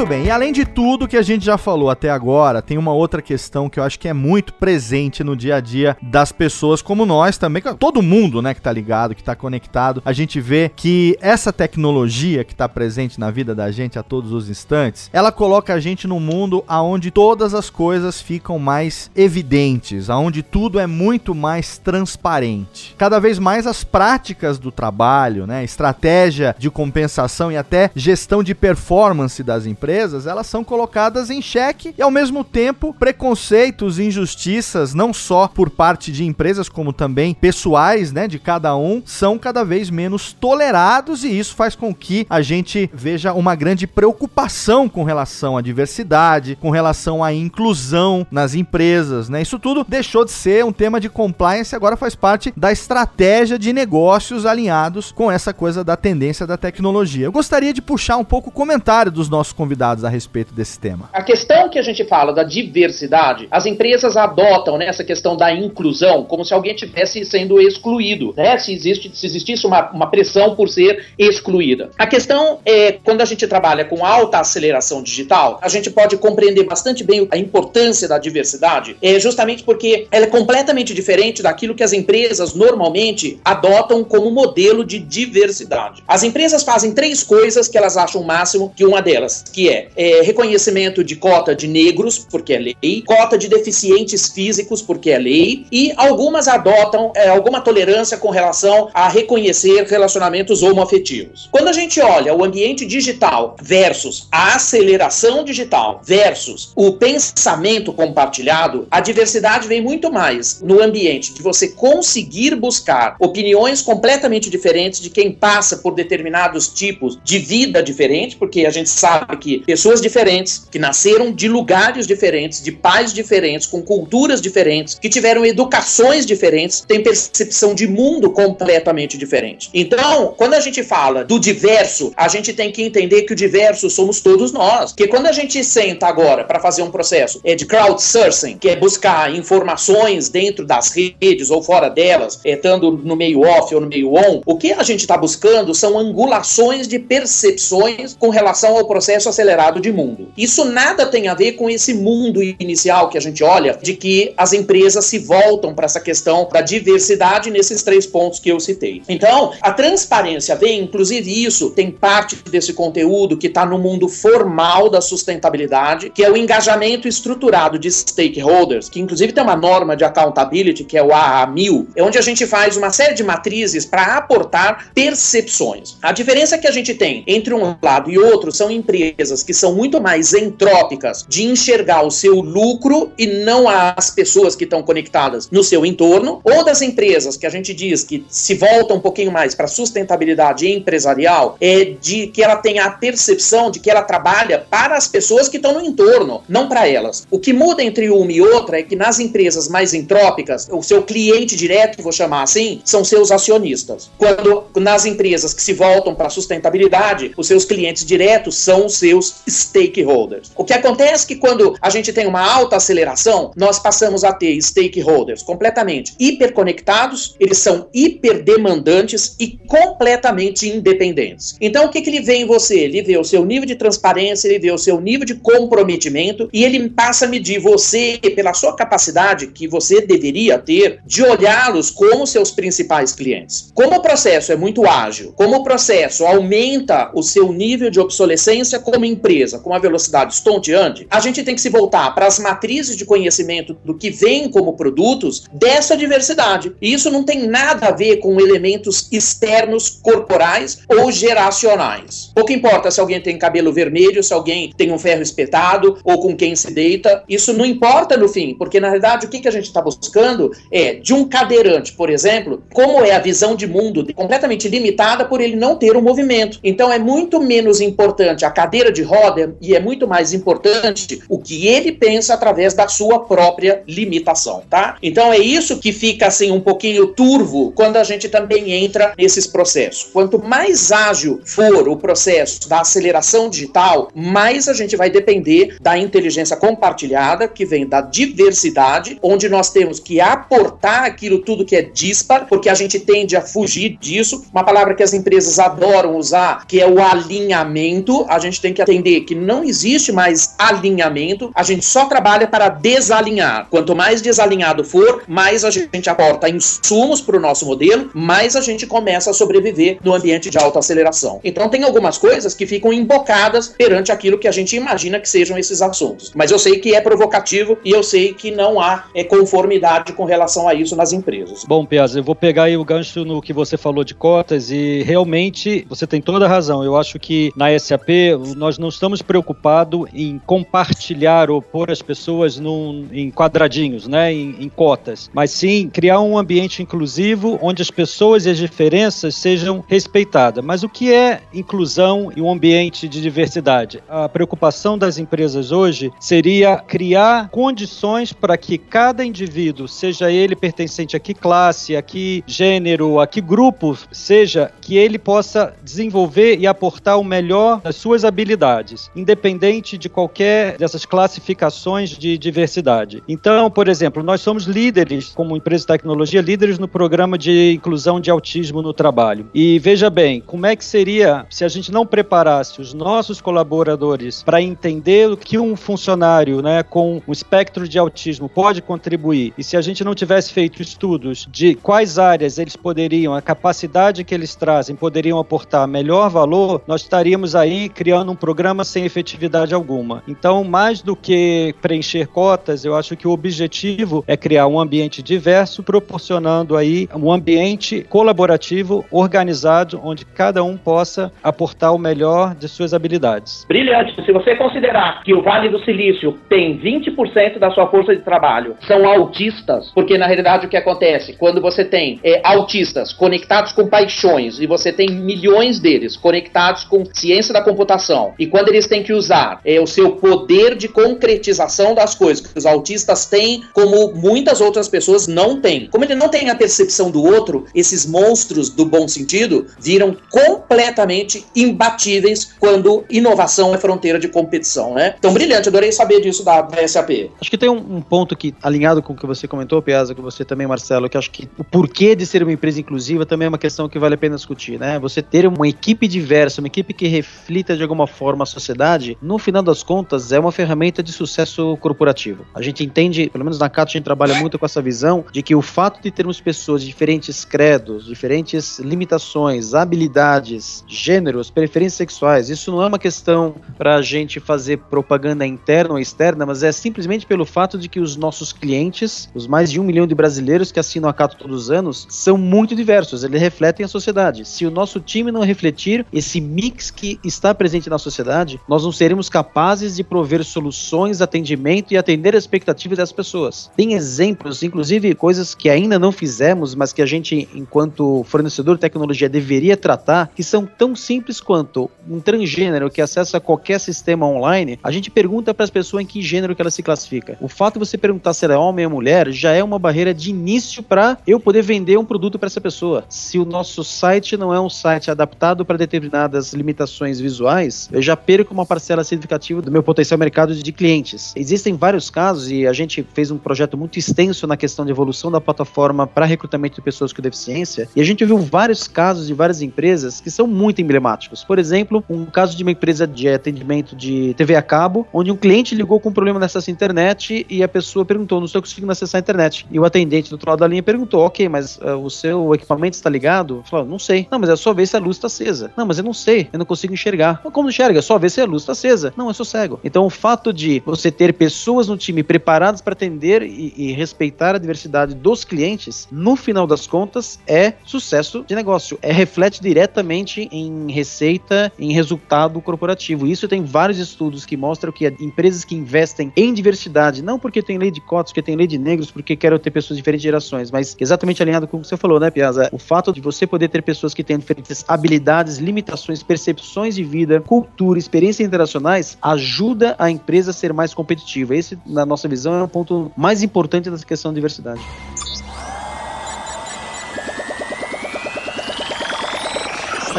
Muito bem, e além de tudo que a gente já falou até agora, tem uma outra questão que eu acho que é muito presente no dia a dia das pessoas como nós também, todo mundo, né, que tá ligado, que tá conectado. A gente vê que essa tecnologia que tá presente na vida da gente a todos os instantes, ela coloca a gente num mundo aonde todas as coisas ficam mais evidentes, aonde tudo é muito mais transparente. Cada vez mais as práticas do trabalho, né, estratégia de compensação e até gestão de performance das empresas empresas, elas são colocadas em xeque e ao mesmo tempo preconceitos, injustiças, não só por parte de empresas como também pessoais, né, de cada um, são cada vez menos tolerados e isso faz com que a gente veja uma grande preocupação com relação à diversidade, com relação à inclusão nas empresas, né? Isso tudo deixou de ser um tema de compliance, agora faz parte da estratégia de negócios alinhados com essa coisa da tendência da tecnologia. Eu gostaria de puxar um pouco o comentário dos nossos convidados convidados a respeito desse tema. A questão que a gente fala da diversidade, as empresas adotam nessa questão da inclusão como se alguém tivesse sendo excluído, né? Se, existe, se existisse uma, uma pressão por ser excluída. A questão é, quando a gente trabalha com alta aceleração digital, a gente pode compreender bastante bem a importância da diversidade, é justamente porque ela é completamente diferente daquilo que as empresas normalmente adotam como modelo de diversidade. As empresas fazem três coisas que elas acham o máximo que uma delas, que que é, é, reconhecimento de cota de negros, porque é lei, cota de deficientes físicos, porque é lei, e algumas adotam é, alguma tolerância com relação a reconhecer relacionamentos homoafetivos. Quando a gente olha o ambiente digital versus a aceleração digital versus o pensamento compartilhado, a diversidade vem muito mais no ambiente de você conseguir buscar opiniões completamente diferentes de quem passa por determinados tipos de vida diferente, porque a gente sabe que pessoas diferentes, que nasceram de lugares diferentes, de pais diferentes, com culturas diferentes, que tiveram educações diferentes, têm percepção de mundo completamente diferente. Então, quando a gente fala do diverso, a gente tem que entender que o diverso somos todos nós. Porque quando a gente senta agora para fazer um processo é de crowdsourcing, que é buscar informações dentro das redes ou fora delas, é, estando no meio off ou no meio on, o que a gente está buscando são angulações de percepções com relação ao processo acelerado de mundo. Isso nada tem a ver com esse mundo inicial que a gente olha, de que as empresas se voltam para essa questão da diversidade nesses três pontos que eu citei. Então, a transparência vem, inclusive isso tem parte desse conteúdo que está no mundo formal da sustentabilidade, que é o engajamento estruturado de stakeholders, que inclusive tem uma norma de accountability, que é o AA1000, é onde a gente faz uma série de matrizes para aportar percepções. A diferença que a gente tem entre um lado e outro são empresas que são muito mais entrópicas de enxergar o seu lucro e não as pessoas que estão conectadas no seu entorno, ou das empresas que a gente diz que se volta um pouquinho mais para sustentabilidade empresarial, é de que ela tenha a percepção de que ela trabalha para as pessoas que estão no entorno, não para elas. O que muda entre uma e outra é que nas empresas mais entrópicas, o seu cliente direto, vou chamar assim, são seus acionistas. Quando nas empresas que se voltam para sustentabilidade, os seus clientes diretos são os seus stakeholders. O que acontece é que quando a gente tem uma alta aceleração, nós passamos a ter stakeholders completamente hiperconectados, eles são hiperdemandantes e completamente independentes. Então, o que, que ele vê em você? Ele vê o seu nível de transparência, ele vê o seu nível de comprometimento e ele passa a medir você pela sua capacidade que você deveria ter de olhá-los como seus principais clientes. Como o processo é muito ágil, como o processo aumenta o seu nível de obsolescência como empresa, com uma velocidade estonteante, a gente tem que se voltar para as matrizes de conhecimento do que vem como produtos dessa diversidade. E isso não tem nada a ver com elementos externos corporais ou geracionais. Pouco importa se alguém tem cabelo vermelho, se alguém tem um ferro espetado ou com quem se deita, isso não importa no fim, porque na realidade o que, que a gente está buscando é de um cadeirante, por exemplo, como é a visão de mundo completamente limitada por ele não ter um movimento. Então é muito menos importante a cadeira de roda e é muito mais importante o que ele pensa através da sua própria limitação, tá? Então é isso que fica assim um pouquinho turvo quando a gente também entra nesses processos. Quanto mais ágil for o processo da aceleração digital, mais a gente vai depender da inteligência compartilhada que vem da diversidade, onde nós temos que aportar aquilo tudo que é dispar, porque a gente tende a fugir disso. Uma palavra que as empresas adoram usar, que é o alinhamento. A gente tem que entender que não existe mais alinhamento, a gente só trabalha para desalinhar. Quanto mais desalinhado for, mais a gente aporta insumos para o nosso modelo, mais a gente começa a sobreviver no ambiente de alta aceleração. Então tem algumas coisas que ficam embocadas perante aquilo que a gente imagina que sejam esses assuntos. Mas eu sei que é provocativo e eu sei que não há é, conformidade com relação a isso nas empresas. Bom, Piazza, eu vou pegar aí o gancho no que você falou de cotas e realmente você tem toda a razão. Eu acho que na SAP nós não estamos preocupados em compartilhar ou pôr as pessoas num, em quadradinhos, né, em, em cotas, mas sim criar um ambiente inclusivo onde as pessoas e as diferenças sejam respeitadas. Mas o que é inclusão e um ambiente de diversidade? A preocupação das empresas hoje seria criar condições para que cada indivíduo, seja ele pertencente a que classe, a que gênero, a que grupo seja, que ele possa desenvolver e aportar o melhor das suas habilidades, independente de qualquer dessas classificações de diversidade. Então, por exemplo, nós somos líderes, como empresa de tecnologia, líderes no programa de inclusão de autismo no trabalho. E veja bem, como é que seria se a gente não preparasse os nossos colaboradores para entender o que um funcionário né, com um espectro de autismo pode contribuir, e se a gente não tivesse feito estudos de quais áreas eles poderiam, a capacidade que eles trazem, poderiam aportar melhor valor, nós estaríamos aí criando um programa sem efetividade alguma. Então, mais do que preencher cotas, eu acho que o objetivo é criar um ambiente diverso, proporcionando aí um ambiente colaborativo, organizado, onde cada um possa aportar o melhor de suas habilidades. Brilhante. Se você considerar que o Vale do Silício tem 20% da sua força de trabalho são autistas, porque na realidade o que acontece quando você tem é, autistas conectados com paixões e você tem milhões deles conectados com ciência da computação. E quando eles têm que usar é, o seu poder de concretização das coisas, que os autistas têm, como muitas outras pessoas não têm. Como ele não tem a percepção do outro, esses monstros do bom sentido viram completamente imbatíveis quando inovação é fronteira de competição, né? Então, brilhante, adorei saber disso da, da SAP. Acho que tem um, um, ponto que, alinhado com o que você comentou, Piazza, que você também, Marcelo, que acho que o porquê de ser uma empresa inclusiva também é uma questão que vale a pena discutir, né? Você ter uma equipe diversa, uma equipe que reflita de alguma forma a sociedade, no final das contas, é uma ferramenta de sucesso corporativo. A gente entende, pelo menos na Cato, a gente trabalha muito com essa visão de que o fato de termos pessoas de diferentes credos, diferentes limitações, habilidades, gêneros, preferências sexuais, isso não é uma questão para a gente fazer propaganda interna ou externa, mas é simplesmente pelo fato de que os nossos clientes, os mais de um milhão de brasileiros que assinam a Cato todos os anos, são muito diversos, eles refletem a sociedade. Se o nosso time não refletir esse mix que está presente na sociedade, nós não seremos capazes de prover soluções, atendimento e atender as expectativas das pessoas. Tem exemplos, inclusive coisas que ainda não fizemos, mas que a gente, enquanto fornecedor de tecnologia, deveria tratar, que são tão simples quanto um transgênero que acessa qualquer sistema online, a gente pergunta para as pessoas em que gênero que ela se classifica. O fato de você perguntar se ela é homem ou mulher já é uma barreira de início para eu poder vender um produto para essa pessoa. Se o nosso site não é um site adaptado para determinadas limitações visuais, eu já perco uma parcela significativa do meu potencial mercado de clientes. Existem vários casos e a gente fez um projeto muito extenso na questão de evolução da plataforma para recrutamento de pessoas com deficiência e a gente viu vários casos de várias empresas que são muito emblemáticos. Por exemplo, um caso de uma empresa de atendimento de TV a cabo, onde um cliente ligou com um problema nessa internet e a pessoa perguntou: Não estou conseguindo acessar a internet. E o atendente do outro lado da linha perguntou: Ok, mas uh, o seu equipamento está ligado? Falou: Não sei. Não, mas é só ver se a luz está acesa. Não, mas eu não sei, eu não consigo enxergar. Como enxerga? É só ver se a luz está acesa. Não, eu sou cego. Então o fato de você ter pessoas no time preparadas para atender e, e respeitar a diversidade dos clientes, no final das contas, é sucesso de negócio. É reflete diretamente em receita, em resultado corporativo. Isso tem vários estudos que mostram que empresas que investem em diversidade, não porque tem lei de cotas, porque tem lei de negros, porque querem ter pessoas de diferentes gerações, mas exatamente alinhado com o que você falou, né, Piazza? O fato de você poder ter pessoas que têm diferentes habilidades, limitações, percepções de vida, cultura, experiências internacionais, ajuda a empresa a ser mais competitiva. Esse, na nossa visão, é um ponto mais importante dessa questão de diversidade.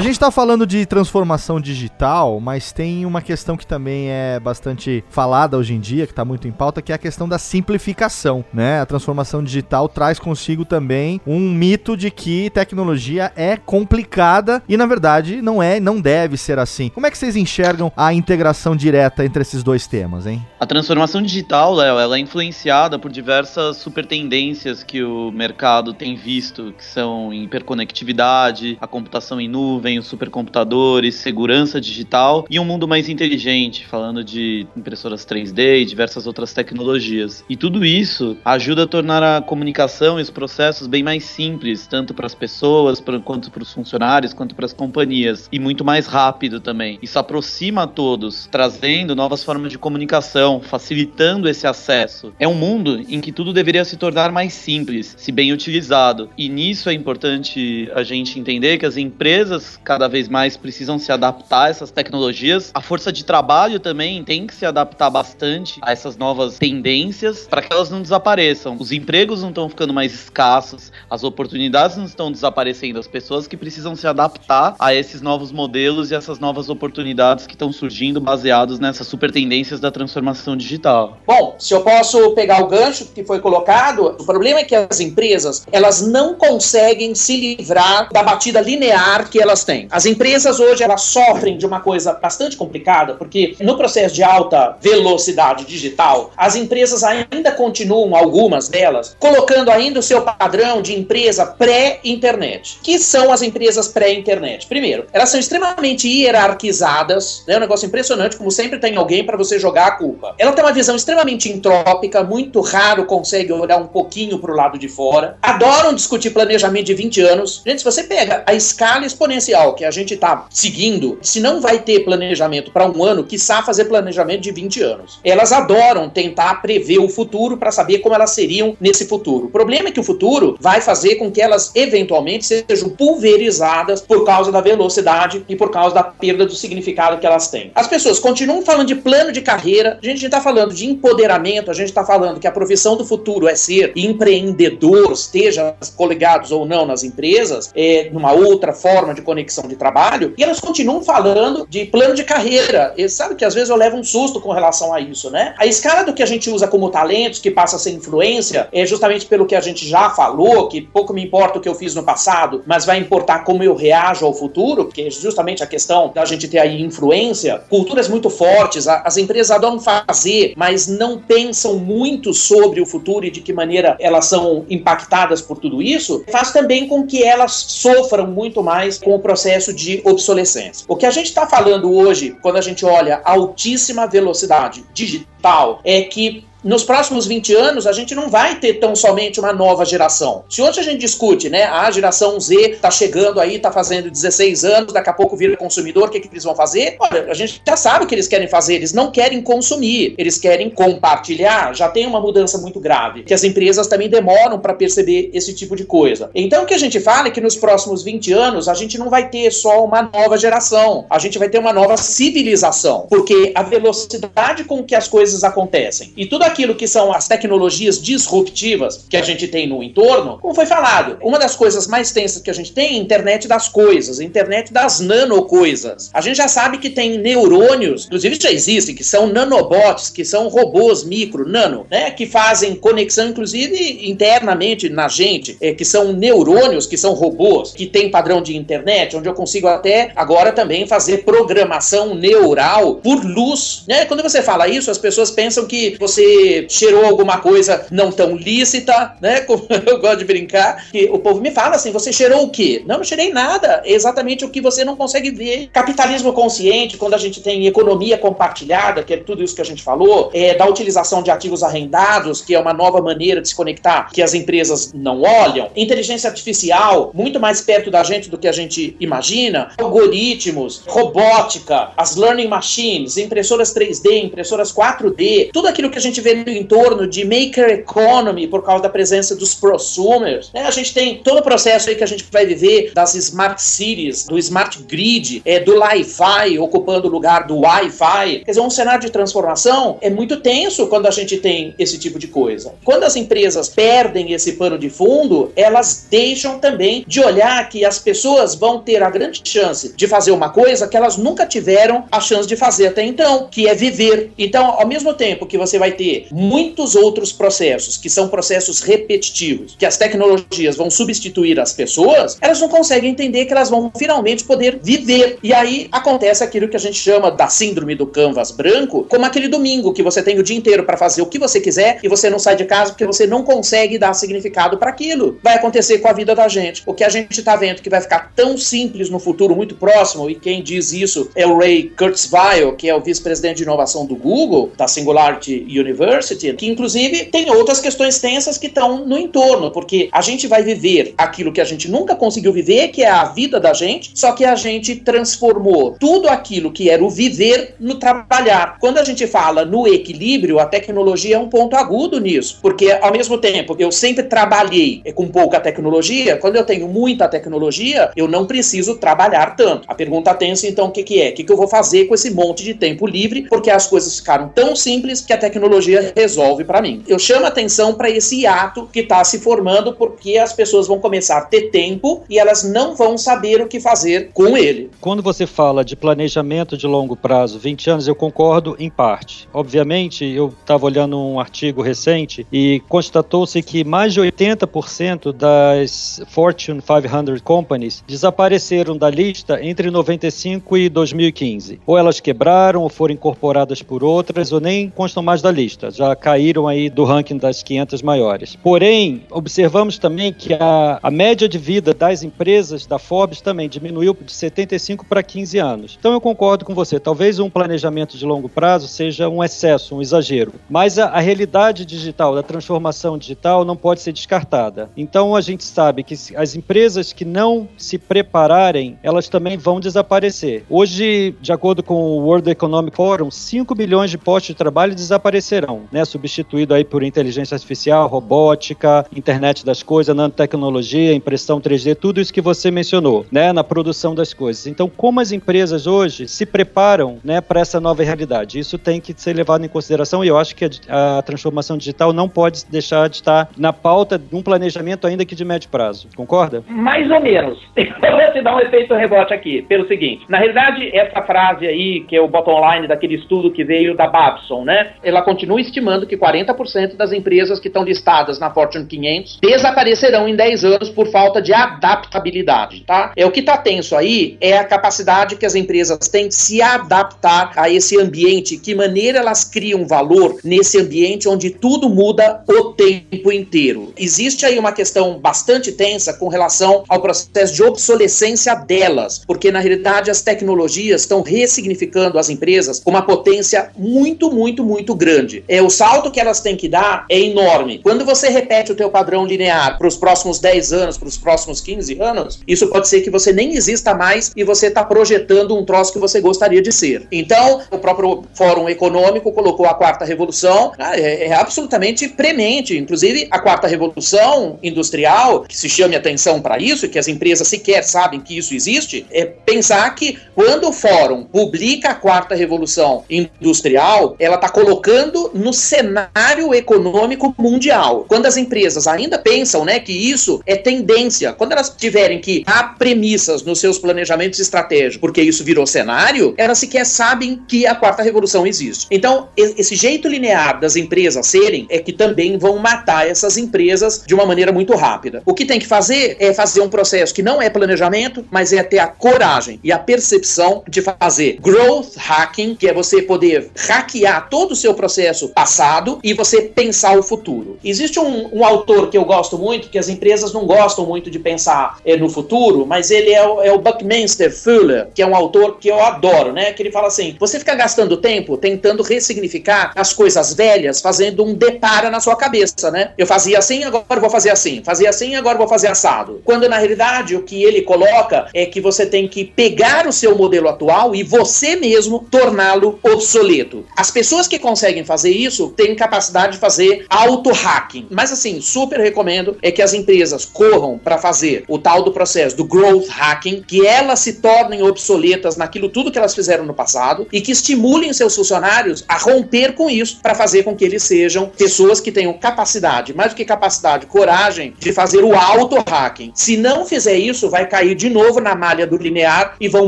A gente está falando de transformação digital, mas tem uma questão que também é bastante falada hoje em dia, que está muito em pauta, que é a questão da simplificação, né? A transformação digital traz consigo também um mito de que tecnologia é complicada e na verdade não é, não deve ser assim. Como é que vocês enxergam a integração direta entre esses dois temas, hein? A transformação digital, Léo, ela é influenciada por diversas super tendências que o mercado tem visto, que são hiperconectividade, a computação em nuvem, os supercomputadores, segurança digital e um mundo mais inteligente, falando de impressoras 3D e diversas outras tecnologias. E tudo isso ajuda a tornar a comunicação e os processos bem mais simples, tanto para as pessoas, quanto para os funcionários, quanto para as companhias, e muito mais rápido também. Isso aproxima a todos, trazendo novas formas de comunicação, facilitando esse acesso. É um mundo em que tudo deveria se tornar mais simples, se bem utilizado. E nisso é importante a gente entender que as empresas cada vez mais precisam se adaptar a essas tecnologias. A força de trabalho também tem que se adaptar bastante a essas novas tendências para que elas não desapareçam. Os empregos não estão ficando mais escassos, as oportunidades não estão desaparecendo, as pessoas que precisam se adaptar a esses novos modelos e essas novas oportunidades que estão surgindo baseados nessas super tendências da transformação digital. Bom, se eu posso pegar o gancho que foi colocado, o problema é que as empresas, elas não conseguem se livrar da batida linear que elas elas têm. As empresas hoje elas sofrem de uma coisa bastante complicada, porque no processo de alta velocidade digital, as empresas ainda continuam, algumas delas, colocando ainda o seu padrão de empresa pré-internet. Que são as empresas pré-internet? Primeiro, elas são extremamente hierarquizadas, né? É um negócio impressionante, como sempre tem alguém para você jogar a culpa. Ela tem uma visão extremamente entrópica, muito raro consegue olhar um pouquinho para o lado de fora. Adoram discutir planejamento de 20 anos. Gente, se você pega a escala exponencial social que a gente está seguindo, se não vai ter planejamento para um ano, quiçá fazer planejamento de 20 anos. Elas adoram tentar prever o futuro para saber como elas seriam nesse futuro. O problema é que o futuro vai fazer com que elas eventualmente sejam pulverizadas por causa da velocidade e por causa da perda do significado que elas têm. As pessoas continuam falando de plano de carreira, a gente está falando de empoderamento, a gente está falando que a profissão do futuro é ser empreendedor, esteja colegados ou não nas empresas, é, numa outra forma de conexão de trabalho, e elas continuam falando de plano de carreira. E sabe que às vezes eu levo um susto com relação a isso, né? A escala do que a gente usa como talentos, que passa a ser influência, é justamente pelo que a gente já falou, que pouco me importa o que eu fiz no passado, mas vai importar como eu reajo ao futuro, porque é justamente a questão da gente ter aí influência. Culturas muito fortes, as empresas adoram fazer, mas não pensam muito sobre o futuro e de que maneira elas são impactadas por tudo isso, faz também com que elas sofram muito mais com o processo de obsolescência. O que a gente está falando hoje, quando a gente olha altíssima velocidade digital, é que nos próximos 20 anos, a gente não vai ter tão somente uma nova geração. Se hoje a gente discute, né, a geração Z está chegando aí, está fazendo 16 anos, daqui a pouco vira consumidor, o que, que eles vão fazer? Olha, a gente já sabe o que eles querem fazer, eles não querem consumir, eles querem compartilhar. Já tem uma mudança muito grave, que as empresas também demoram para perceber esse tipo de coisa. Então, o que a gente fala é que nos próximos 20 anos, a gente não vai ter só uma nova geração, a gente vai ter uma nova civilização, porque a velocidade com que as coisas acontecem e tudo aquilo que são as tecnologias disruptivas que a gente tem no entorno, como foi falado, uma das coisas mais tensas que a gente tem é a internet das coisas, a internet das nanocoisas. A gente já sabe que tem neurônios, inclusive já existem, que são nanobots, que são robôs micro, nano, né, que fazem conexão, inclusive internamente na gente, é, que são neurônios, que são robôs, que tem padrão de internet, onde eu consigo até agora também fazer programação neural por luz. Né? Quando você fala isso, as pessoas pensam que você cheirou alguma coisa não tão lícita, né? Como eu gosto de brincar, que o povo me fala assim: você cheirou o quê? Não, não cheirei nada. É exatamente o que você não consegue ver. Capitalismo consciente, quando a gente tem economia compartilhada, que é tudo isso que a gente falou, é da utilização de ativos arrendados, que é uma nova maneira de se conectar, que as empresas não olham. Inteligência artificial, muito mais perto da gente do que a gente imagina. Algoritmos, robótica, as learning machines, impressoras 3D, impressoras 4D, tudo aquilo que a gente vê no entorno de maker economy por causa da presença dos prosumers. Né? A gente tem todo o processo aí que a gente vai viver das smart cities, do smart grid, é, do Li-Fi ocupando o lugar do Wi-Fi. Quer dizer, um cenário de transformação é muito tenso quando a gente tem esse tipo de coisa. Quando as empresas perdem esse pano de fundo, elas deixam também de olhar que as pessoas vão ter a grande chance de fazer uma coisa que elas nunca tiveram a chance de fazer até então, que é viver. Então, ao mesmo tempo que você vai ter muitos outros processos, que são processos repetitivos, que as tecnologias vão substituir as pessoas, elas não conseguem entender que elas vão finalmente poder viver. E aí acontece aquilo que a gente chama da síndrome do canvas branco, como aquele domingo que você tem o dia inteiro para fazer o que você quiser e você não sai de casa porque você não consegue dar significado para aquilo. Vai acontecer com a vida da gente. O que a gente está vendo que vai ficar tão simples no futuro muito próximo, e quem diz isso é o Ray Kurzweil, que é o vice-presidente de inovação do Google, da Singularity University University, que inclusive tem outras questões tensas que estão no entorno, porque a gente vai viver aquilo que a gente nunca conseguiu viver, que é a vida da gente, só que a gente transformou tudo aquilo que era o viver no trabalhar. Quando a gente fala no equilíbrio, a tecnologia é um ponto agudo nisso, porque ao mesmo tempo eu sempre trabalhei com pouca tecnologia, quando eu tenho muita tecnologia, eu não preciso trabalhar tanto. A pergunta tensa então o que, que é? O que, que eu vou fazer com esse monte de tempo livre? Porque as coisas ficaram tão simples que a tecnologia resolve para mim. Eu chamo atenção para esse ato que está se formando porque as pessoas vão começar a ter tempo e elas não vão saber o que fazer com ele. Quando você fala de planejamento de longo prazo, 20 anos, eu concordo em parte. Obviamente, eu estava olhando um artigo recente e constatou-se que mais de 80% das Fortune 500 companies desapareceram da lista entre 95 e 2015. Ou elas quebraram, ou foram incorporadas por outras, ou nem constam mais da lista. Robusta, já caíram aí do ranking das 500 maiores. Porém, observamos também que a, a média de vida das empresas da Forbes também diminuiu de 75 para 15 anos. Então eu concordo com você, talvez um planejamento de longo prazo seja um excesso, um exagero, mas a, a realidade digital, da transformação digital não pode ser descartada. Então a gente sabe que as empresas que não se prepararem, elas também vão desaparecer. Hoje, de acordo com o World Economic Forum, 5 bilhões de postos de trabalho desaparecerão, né, substituído aí por inteligência artificial, robótica, internet das coisas, nanotecnologia, impressão 3D, tudo isso que você mencionou, né, na produção das coisas. Então, como as empresas hoje se preparam, né, para essa nova realidade? Isso tem que ser levado em consideração e eu acho que a, a transformação digital não pode deixar de estar na pauta de um planejamento ainda que de médio prazo. Concorda? Mais ou menos. Eu vou te dar um efeito rebote aqui, pelo seguinte. Na realidade, essa frase aí, que é o bottom line daquele estudo que veio da Babson, né? Ela continua estimando que 40% das empresas que estão listadas na Fortune 500 desaparecerão em 10 anos por falta de adaptabilidade, tá? É o que está tenso aí é a capacidade que as empresas têm de se adaptar a esse ambiente, que maneira elas criam valor nesse ambiente onde tudo muda o tempo inteiro. Existe aí uma questão bastante tensa com relação ao processo de obsolescência delas, porque na realidade as tecnologias estão ressignificando as empresas com uma potência muito, muito, muito grande. É o salto que elas têm que dar é enorme. Quando você repete o teu padrão linear para os próximos 10 anos, para os próximos 15 anos, isso pode ser que você nem exista mais e você está projetando um troço que você gostaria de ser. Então, o próprio Fórum Econômico colocou a quarta revolução, ah, é, é absolutamente premente. Inclusive, a quarta revolução industrial, que se chame atenção para isso, que as empresas sequer sabem que isso existe, é pensar que quando o Fórum publica a quarta revolução industrial, ela está colocando no cenário econômico mundial. Quando as empresas ainda pensam né, que isso é tendência, quando elas tiverem que dar premissas nos seus planejamentos estratégicos, porque isso virou cenário, elas sequer sabem que a quarta revolução existe. Então, esse jeito linear das empresas serem é que também vão matar essas empresas de uma maneira muito rápida. O que tem que fazer é fazer um processo que não é planejamento, mas é ter a coragem e a percepção de fazer growth hacking, que é você poder hackear todo o seu processo passado e você pensar o futuro. Existe um, um autor que eu gosto muito, que as empresas não gostam muito de pensar é, no futuro, mas ele é o, é o Buckminster Fuller, que é um autor que eu adoro, né? Que ele fala assim: você fica gastando tempo tentando ressignificar as coisas velhas, fazendo um depara na sua cabeça, né? Eu fazia assim, agora vou fazer assim. Fazia assim, agora vou fazer assado. Quando na realidade o que ele coloca é que você tem que pegar o seu modelo atual e você mesmo torná-lo obsoleto. As pessoas que conseguem fazer isso têm capacidade de fazer auto-hacking. Mas assim, super recomendo é que as empresas corram para fazer o tal do processo do growth hacking, que elas se tornem obsoletas naquilo tudo que elas fizeram no passado e que estimulem seus funcionários a romper com isso para fazer com que eles sejam pessoas que tenham capacidade, mais do que capacidade, coragem de fazer o auto-hacking. Se não fizer isso, vai cair de novo na malha do linear e vão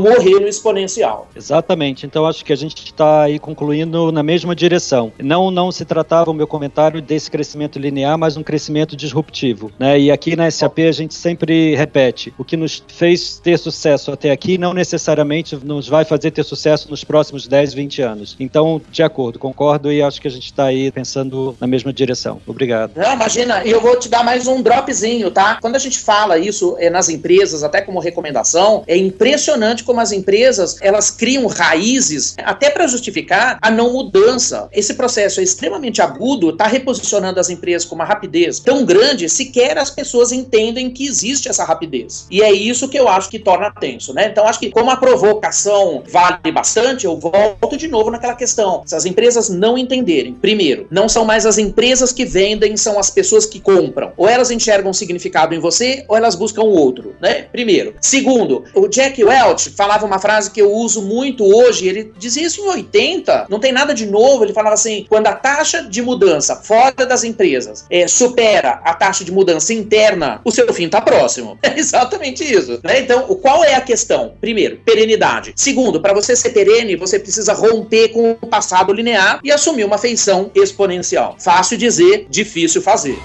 morrer no exponencial. Exatamente. Então acho que a gente está aí concluindo na mesma direção. Não, não se tratava o meu comentário desse crescimento linear, mas um crescimento disruptivo. Né? E aqui na SAP a gente sempre repete: o que nos fez ter sucesso até aqui não necessariamente nos vai fazer ter sucesso nos próximos 10, 20 anos. Então, de acordo, concordo e acho que a gente está aí pensando na mesma direção. Obrigado. Não, imagina, eu vou te dar mais um dropzinho, tá? Quando a gente fala isso é, nas empresas, até como recomendação, é impressionante como as empresas elas criam raízes até para justificar a não mudança. Esse processo é extremamente agudo, está reposicionando as empresas com uma rapidez tão grande, sequer as pessoas entendem que existe essa rapidez. E é isso que eu acho que torna tenso, né? Então acho que como a provocação vale bastante, eu volto de novo naquela questão. Se as empresas não entenderem, primeiro, não são mais as empresas que vendem, são as pessoas que compram. Ou elas enxergam um significado em você, ou elas buscam outro, né? Primeiro. Segundo, o Jack Welch falava uma frase que eu uso muito hoje, ele dizia isso em 80, não tem nada de novo, ele falava assim, quando a taxa de mudança fora das empresas é, supera a taxa de mudança interna, o seu fim está próximo. É exatamente isso. Né? Então, qual é a questão? Primeiro, perenidade. Segundo, para você ser perene, você precisa romper com o passado linear e assumir uma feição exponencial. Fácil dizer, difícil fazer.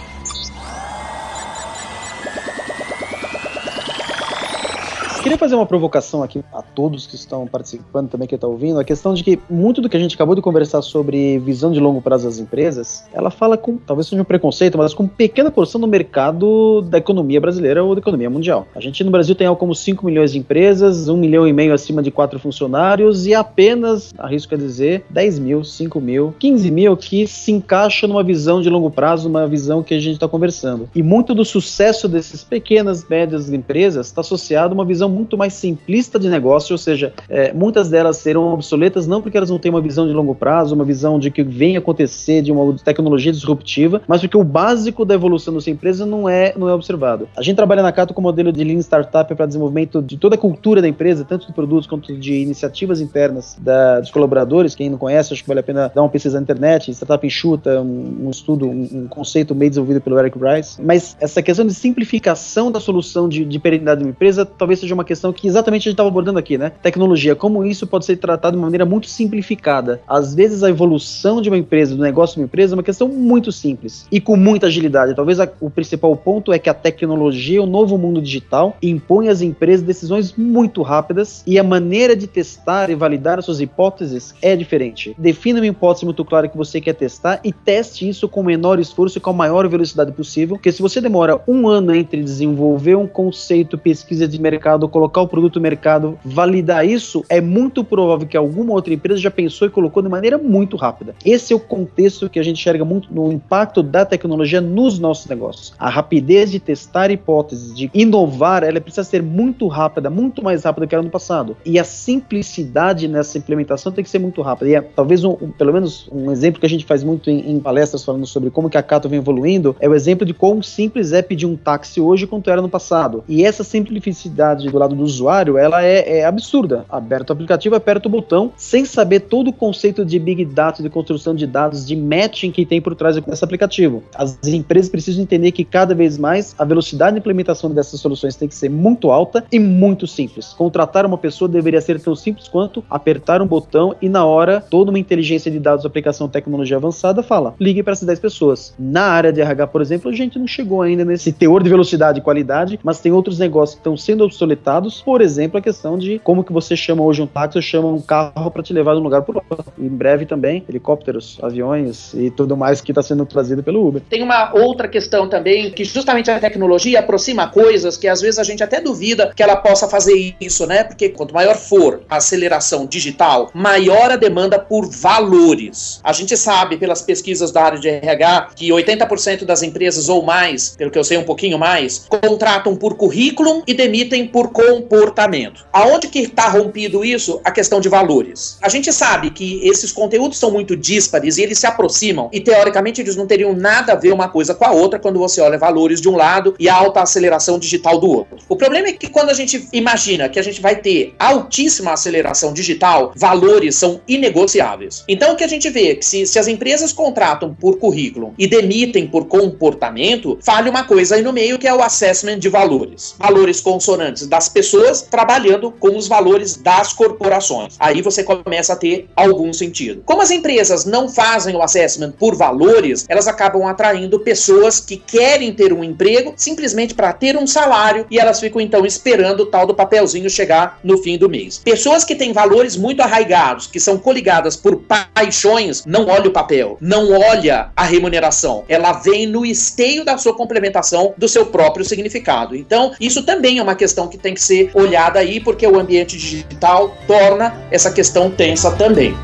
Queria fazer uma provocação aqui a todos que estão participando também, que estão ouvindo, a questão de que muito do que a gente acabou de conversar sobre visão de longo prazo das empresas, ela fala com, talvez seja um preconceito, mas com pequena porção do mercado da economia brasileira ou da economia mundial. A gente no Brasil tem algo como 5 milhões de empresas, 1 milhão e meio acima de 4 funcionários e apenas, arrisco a dizer, 10 mil, 5 mil, 15 mil que se encaixa numa visão de longo prazo, uma visão que a gente está conversando. E muito do sucesso dessas pequenas, médias empresas está associado a uma visão muito mais simplista de negócio, ou seja, é, muitas delas serão obsoletas não porque elas não têm uma visão de longo prazo, uma visão de que vem acontecer de uma tecnologia disruptiva, mas porque o básico da evolução da sua empresa não é, não é observado. A gente trabalha na Cato com o modelo de Lean Startup para desenvolvimento de toda a cultura da empresa, tanto de produtos quanto de iniciativas internas da, dos colaboradores. Quem não conhece, acho que vale a pena dar uma pesquisa na internet. Startup enxuta, um, um estudo, um, um, conceito meio desenvolvido pelo Eric Rice. Mas essa questão de simplificação da solução de, de perenidade de uma empresa talvez seja uma questão que exatamente a gente estava abordando aqui, né? Tecnologia, como isso pode ser tratado de uma maneira muito simplificada. Às vezes a evolução de uma empresa, do negócio de uma empresa, é uma questão muito simples e com muita agilidade. Talvez a, o principal ponto é que a tecnologia, o novo mundo digital, impõe às empresas decisões muito rápidas e a maneira de testar e validar as suas hipóteses é diferente. Defina uma hipótese muito clara que você quer testar e teste isso com o menor esforço e com a maior velocidade possível, porque se você demora um ano entre desenvolver um conceito, pesquisa de mercado, colocar o produto no mercado, validar isso, é muito provável que alguma outra empresa já pensou e colocou de maneira muito rápida. Esse é o contexto que a gente enxerga muito no impacto da tecnologia nos nossos negócios. A rapidez de testar hipóteses, de inovar, ela precisa ser muito rápida, muito mais rápida que era no passado. E a simplicidade nessa implementação tem que ser muito rápida. E é, talvez, um, um, pelo menos, um exemplo que a gente faz muito em, em, palestras falando sobre como que a Cato vem evoluindo é o exemplo de quão simples é pedir um táxi hoje quanto era no passado. E essa simplicidade do lado do usuário, ela é, é absurda. Aberta o aplicativo, aperta o botão, sem saber todo o conceito de Big Data, de construção de dados, de matching que tem por trás desse aplicativo. As empresas precisam entender que cada vez mais a velocidade de implementação dessas soluções tem que ser muito alta e muito simples. Contratar uma pessoa deveria ser tão simples quanto apertar um botão e na hora toda uma inteligência de dados, aplicação tecnologia avançada fala, ligue para essas 10 pessoas. Na área de RH, por exemplo, a gente não chegou ainda nesse teor de velocidade e qualidade, mas tem outros negócios que estão sendo obsoletados, por exemplo, a questão de como que você chama hoje um táxi chama um carro para te levar de um lugar para outro. Em breve também, helicópteros, aviões e tudo mais que está sendo trazido pelo Uber. Tem uma outra questão também, que justamente a tecnologia aproxima coisas que às vezes a gente até duvida que ela possa fazer isso, né? Porque quanto maior for a aceleração digital, maior a demanda por valores. A gente sabe pelas pesquisas da área de RH que 80% das empresas ou mais, pelo que eu sei um pouquinho mais, contratam por currículo e demitem por comportamento. Aonde que está rompido isso? A questão de valores. A gente sabe que esses conteúdos são muito díspares e eles se aproximam e teoricamente eles não teriam nada a ver uma coisa com a outra quando você olha valores de um lado e a alta aceleração digital do outro. O problema é que quando a gente imagina que a gente vai ter altíssima aceleração digital, valores são inegociáveis. Então o que a gente vê é que se, se as empresas contratam por currículo e demitem por comportamento, fale uma coisa aí no meio que é o assessment de valores. Valores consonantes das pessoas trabalhando com os valores das corporações. Aí você começa a ter algum sentido. Como as empresas não fazem o assessment por valores, elas acabam atraindo pessoas que querem ter um emprego simplesmente para ter um salário e elas ficam então esperando o tal do papelzinho chegar no fim do mês. Pessoas que têm valores muito arraigados, que são coligadas por paixões, não olha o papel, não olha a remuneração. Ela vem no esteio da sua complementação do seu próprio significado. Então, isso também é uma questão que tem que ser olhada aí, porque o ambiente digital torna essa questão tensa também.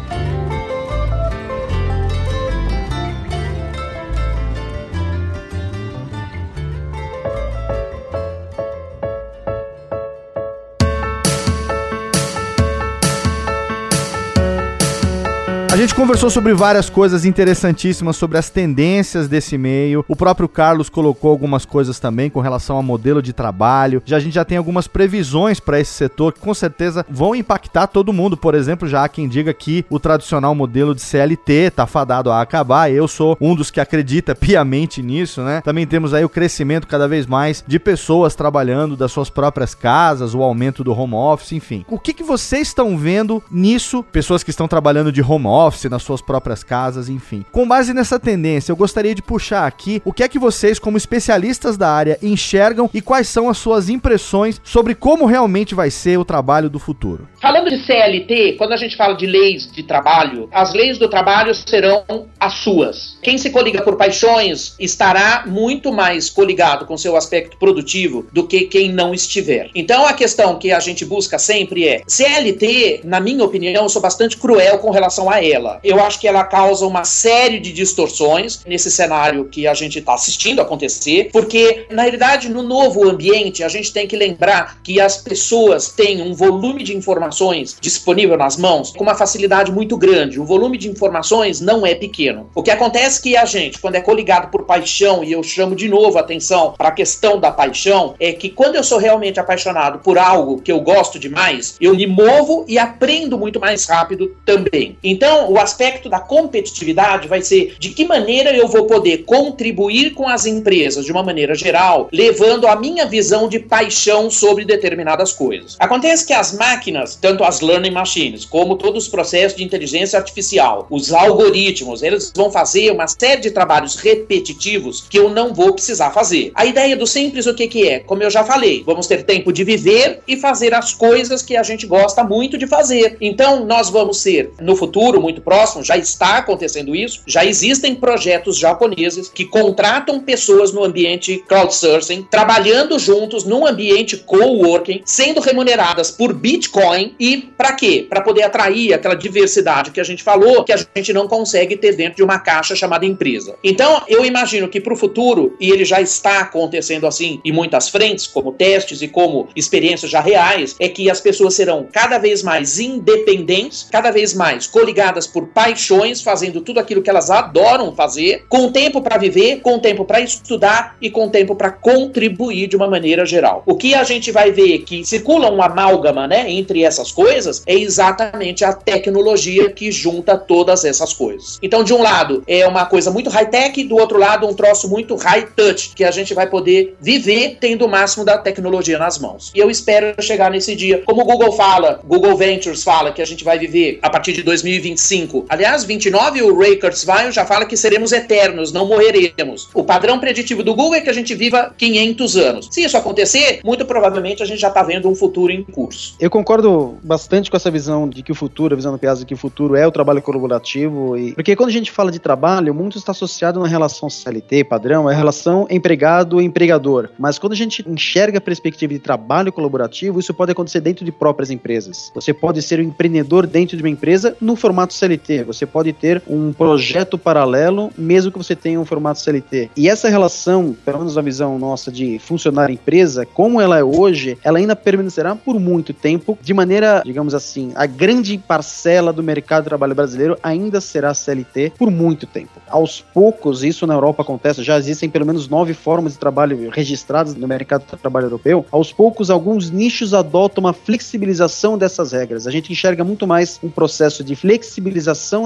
Gente conversou sobre várias coisas interessantíssimas sobre as tendências desse meio. O próprio Carlos colocou algumas coisas também com relação ao modelo de trabalho. Já a gente já tem algumas previsões para esse setor que com certeza vão impactar todo mundo. Por exemplo, já há quem diga que o tradicional modelo de CLT tá fadado a acabar. Eu sou um dos que acredita piamente nisso, né? Também temos aí o crescimento cada vez mais de pessoas trabalhando das suas próprias casas, o aumento do home office, enfim. O que, que vocês estão vendo nisso? Pessoas que estão trabalhando de home office office nas suas próprias casas, enfim. Com base nessa tendência, eu gostaria de puxar aqui o que é que vocês, como especialistas da área, enxergam e quais são as suas impressões sobre como realmente vai ser o trabalho do futuro. Falando de CLT, quando a gente fala de leis de trabalho, as leis do trabalho serão as suas. Quem se coliga por paixões estará muito mais coligado com seu aspecto produtivo do que quem não estiver. Então a questão que a gente busca sempre é: CLT, na minha opinião, eu sou bastante cruel com relação a ela. Eu acho que ela causa uma série de distorções nesse cenário que a gente está assistindo acontecer, porque na realidade no novo ambiente a gente tem que lembrar que as pessoas têm um volume de informações disponível nas mãos com uma facilidade muito grande. O volume de informações não é pequeno. O que acontece é que a gente, quando é coligado por paixão, e eu chamo de novo a atenção para a questão da paixão, é que quando eu sou realmente apaixonado por algo que eu gosto demais, eu me movo e aprendo muito mais rápido também. Então, o aspecto da competitividade vai ser de que maneira eu vou poder contribuir com as empresas de uma maneira geral, levando a minha visão de paixão sobre determinadas coisas. Acontece que as máquinas, tanto as learning machines, como todos os processos de inteligência artificial, os algoritmos, eles vão fazer uma série de trabalhos repetitivos que eu não vou precisar fazer. A ideia do simples o que que é? Como eu já falei, vamos ter tempo de viver e fazer as coisas que a gente gosta muito de fazer. Então, nós vamos ser no futuro muito próximo, já está acontecendo isso, já existem projetos japoneses que contratam pessoas no ambiente crowdsourcing, trabalhando juntos num ambiente coworking, sendo remuneradas por Bitcoin e para quê? Para poder atrair aquela diversidade que a gente falou, que a gente não consegue ter dentro de uma caixa chamada empresa. Então, eu imagino que para o futuro, e ele já está acontecendo assim em muitas frentes, como testes e como experiências já reais, é que as pessoas serão cada vez mais independentes, cada vez mais coligadas por paixões, fazendo tudo aquilo que elas adoram fazer, com tempo para viver, com tempo para estudar e com tempo para contribuir de uma maneira geral. O que a gente vai ver que circula um amálgama, né, entre essas coisas é exatamente a tecnologia que junta todas essas coisas. Então, de um lado, é uma coisa muito high-tech, do outro lado, um troço muito high-touch, que a gente vai poder viver tendo o máximo da tecnologia nas mãos. E eu espero chegar nesse dia. Como o Google fala, Google Ventures fala que a gente vai viver a partir de 2025. Aliás, 29, o Ray Kurzweil já fala que seremos eternos, não morreremos. O padrão preditivo do Google é que a gente viva 500 anos. Se isso acontecer, muito provavelmente a gente já está vendo um futuro em curso. Eu concordo bastante com essa visão de que o futuro, a visão do Piazza que o futuro é o trabalho colaborativo. E... Porque quando a gente fala de trabalho, muito está associado na relação CLT, padrão, é a relação empregado-empregador. Mas quando a gente enxerga a perspectiva de trabalho colaborativo, isso pode acontecer dentro de próprias empresas. Você pode ser um empreendedor dentro de uma empresa no formato CLT. Você pode ter um projeto paralelo, mesmo que você tenha um formato CLT. E essa relação, pelo menos na visão nossa de funcionar empresa, como ela é hoje, ela ainda permanecerá por muito tempo, de maneira, digamos assim, a grande parcela do mercado de trabalho brasileiro ainda será CLT por muito tempo. Aos poucos, isso na Europa acontece, já existem pelo menos nove formas de trabalho registradas no mercado de trabalho europeu. Aos poucos, alguns nichos adotam uma flexibilização dessas regras. A gente enxerga muito mais um processo de flexibilização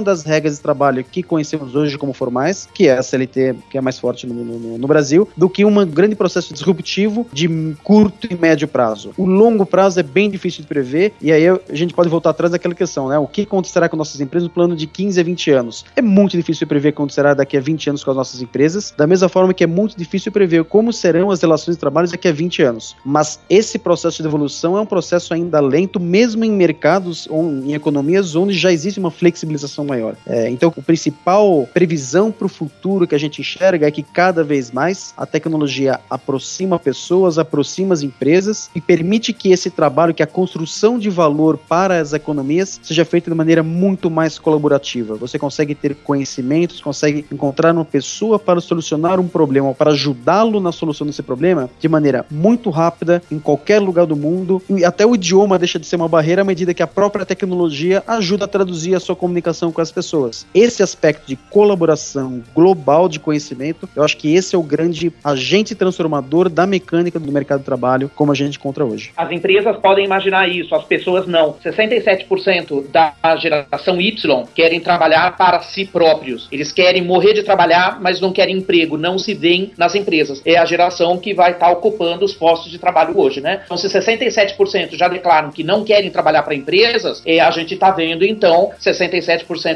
das regras de trabalho que conhecemos hoje como formais, que é a CLT, que é mais forte no, no, no Brasil, do que um grande processo disruptivo de curto e médio prazo. O longo prazo é bem difícil de prever, e aí a gente pode voltar atrás daquela questão, né? O que acontecerá com nossas empresas no plano de 15 a 20 anos? É muito difícil prever o que acontecerá daqui a 20 anos com as nossas empresas, da mesma forma que é muito difícil prever como serão as relações de trabalho daqui a 20 anos. Mas esse processo de evolução é um processo ainda lento, mesmo em mercados ou em economias onde já existe uma flexibilização maior. É, então, a principal previsão para o futuro que a gente enxerga é que cada vez mais a tecnologia aproxima pessoas, aproxima as empresas e permite que esse trabalho, que a construção de valor para as economias seja feita de maneira muito mais colaborativa. Você consegue ter conhecimentos, consegue encontrar uma pessoa para solucionar um problema, para ajudá-lo na solução desse problema de maneira muito rápida, em qualquer lugar do mundo. E até o idioma deixa de ser uma barreira à medida que a própria tecnologia ajuda a traduzir a sua comunicação com as pessoas. Esse aspecto de colaboração global de conhecimento, eu acho que esse é o grande agente transformador da mecânica do mercado de trabalho como a gente encontra hoje. As empresas podem imaginar isso, as pessoas não. 67% da geração Y querem trabalhar para si próprios. Eles querem morrer de trabalhar, mas não querem emprego, não se veem nas empresas. É a geração que vai estar ocupando os postos de trabalho hoje, né? Então, se 67% já declaram que não querem trabalhar para empresas, é, a gente está vendo então 67%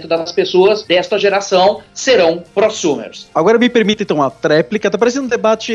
das pessoas desta geração serão prosumers. Agora me permita então uma tréplica, tá parecendo um debate,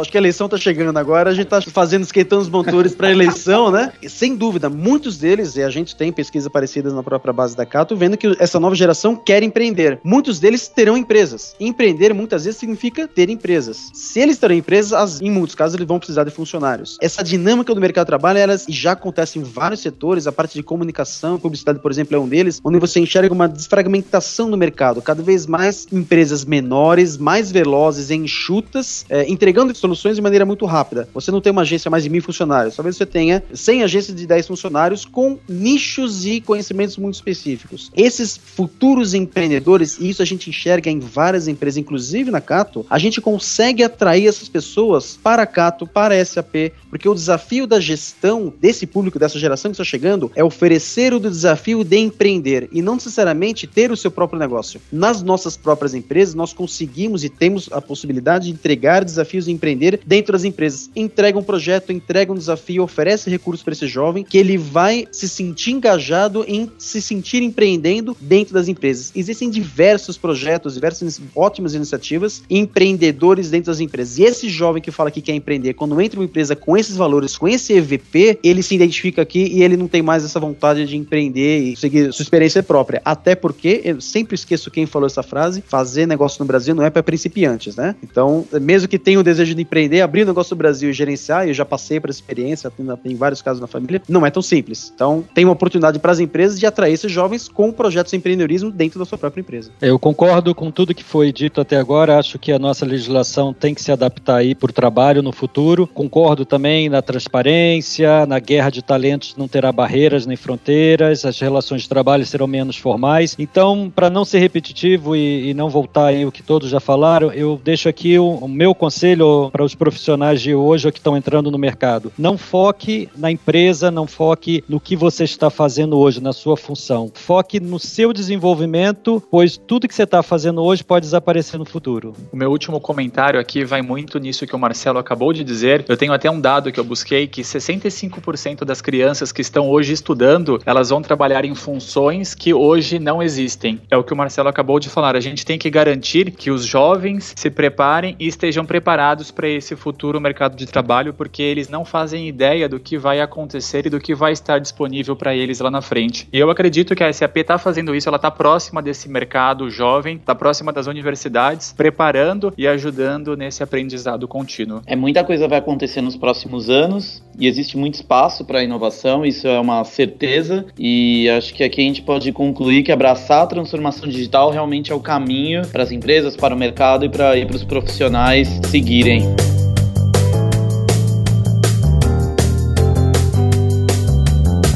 acho que a eleição tá chegando agora, a gente tá fazendo, esquentando os motores para eleição, né? E, sem dúvida, muitos deles, e a gente tem pesquisas parecidas na própria base da Cato, vendo que essa nova geração quer empreender. Muitos deles terão empresas. Empreender muitas vezes significa ter empresas. Se eles terão empresas, em muitos casos eles vão precisar de funcionários. Essa dinâmica do mercado de trabalho, elas já acontece em vários setores, a parte de comunicação, publicidade, por exemplo, é um deles, onde você enxerga uma desfragmentação do mercado, cada vez mais empresas menores, mais velozes, enxutas, é, entregando soluções de maneira muito rápida. Você não tem uma agência mais de mil funcionários, talvez você tenha 100 agências de 10 funcionários com nichos e conhecimentos muito específicos. Esses futuros empreendedores, e isso a gente enxerga em várias empresas, inclusive na Cato, a gente consegue atrair essas pessoas para a Cato, para a SAP, porque o desafio da gestão desse público, dessa geração que está chegando, é oferecer o desafio de empreender e não necessariamente ter o seu próprio negócio. Nas nossas próprias empresas, nós conseguimos e temos a possibilidade de entregar desafios de empreender dentro das empresas. Entrega um projeto, entrega um desafio, oferece recursos para esse jovem que ele vai se sentir engajado em se sentir empreendendo dentro das empresas. Existem diversos projetos, diversas ótimas iniciativas, empreendedores dentro das empresas. E esse jovem que fala que quer empreender, quando entra uma empresa com esses valores, com esse EVP, ele se identifica aqui e ele não tem mais essa vontade de empreender e seguir sua experiência própria. Até porque, eu sempre esqueço quem falou essa frase, fazer negócio no Brasil não é para principiantes, né? Então, mesmo que tenha o desejo de empreender, abrir um negócio no Brasil e gerenciar, eu já passei por essa experiência, tem vários casos na família, não é tão simples. Então, tem uma oportunidade para as empresas de atrair esses jovens com projetos de empreendedorismo dentro da sua própria empresa. Eu concordo com tudo que foi dito até agora, acho que a nossa legislação tem que se adaptar aí por trabalho no futuro. Concordo também na transparência, na guerra de talentos não terá barreiras nem fronteiras, as relações de trabalho serão menos formais. Então, para não ser repetitivo e, e, não voltar em o que todos já falaram, eu deixo aqui o, o meu conselho para os profissionais de hoje que estão entrando no mercado. Não foque na empresa, não foque no que você está fazendo hoje, na sua função. Foque no seu desenvolvimento, pois tudo que você está fazendo hoje pode desaparecer no futuro. O meu último comentário aqui vai muito nisso que o Marcelo acabou de dizer. Eu tenho até um dado que eu busquei que 65% das crianças que estão hoje estudando, elas vão trabalhar em funções que hoje não existem. É o que o Marcelo acabou de falar. A gente tem que garantir que os jovens se preparem e estejam preparados para esse futuro mercado de trabalho, porque eles não fazem ideia do que vai acontecer e do que vai estar disponível para eles lá na frente. E eu acredito que a SAP está fazendo isso, ela está próxima desse mercado jovem, está próxima das universidades, preparando e ajudando nesse aprendizado contínuo. É muita coisa vai acontecer nos próximos anos e existe muito espaço para inovação, isso é uma certeza. E acho que aqui a gente pode concluir que abraçar a transformação digital realmente é o caminho para as empresas, para o mercado e para os profissionais seguirem.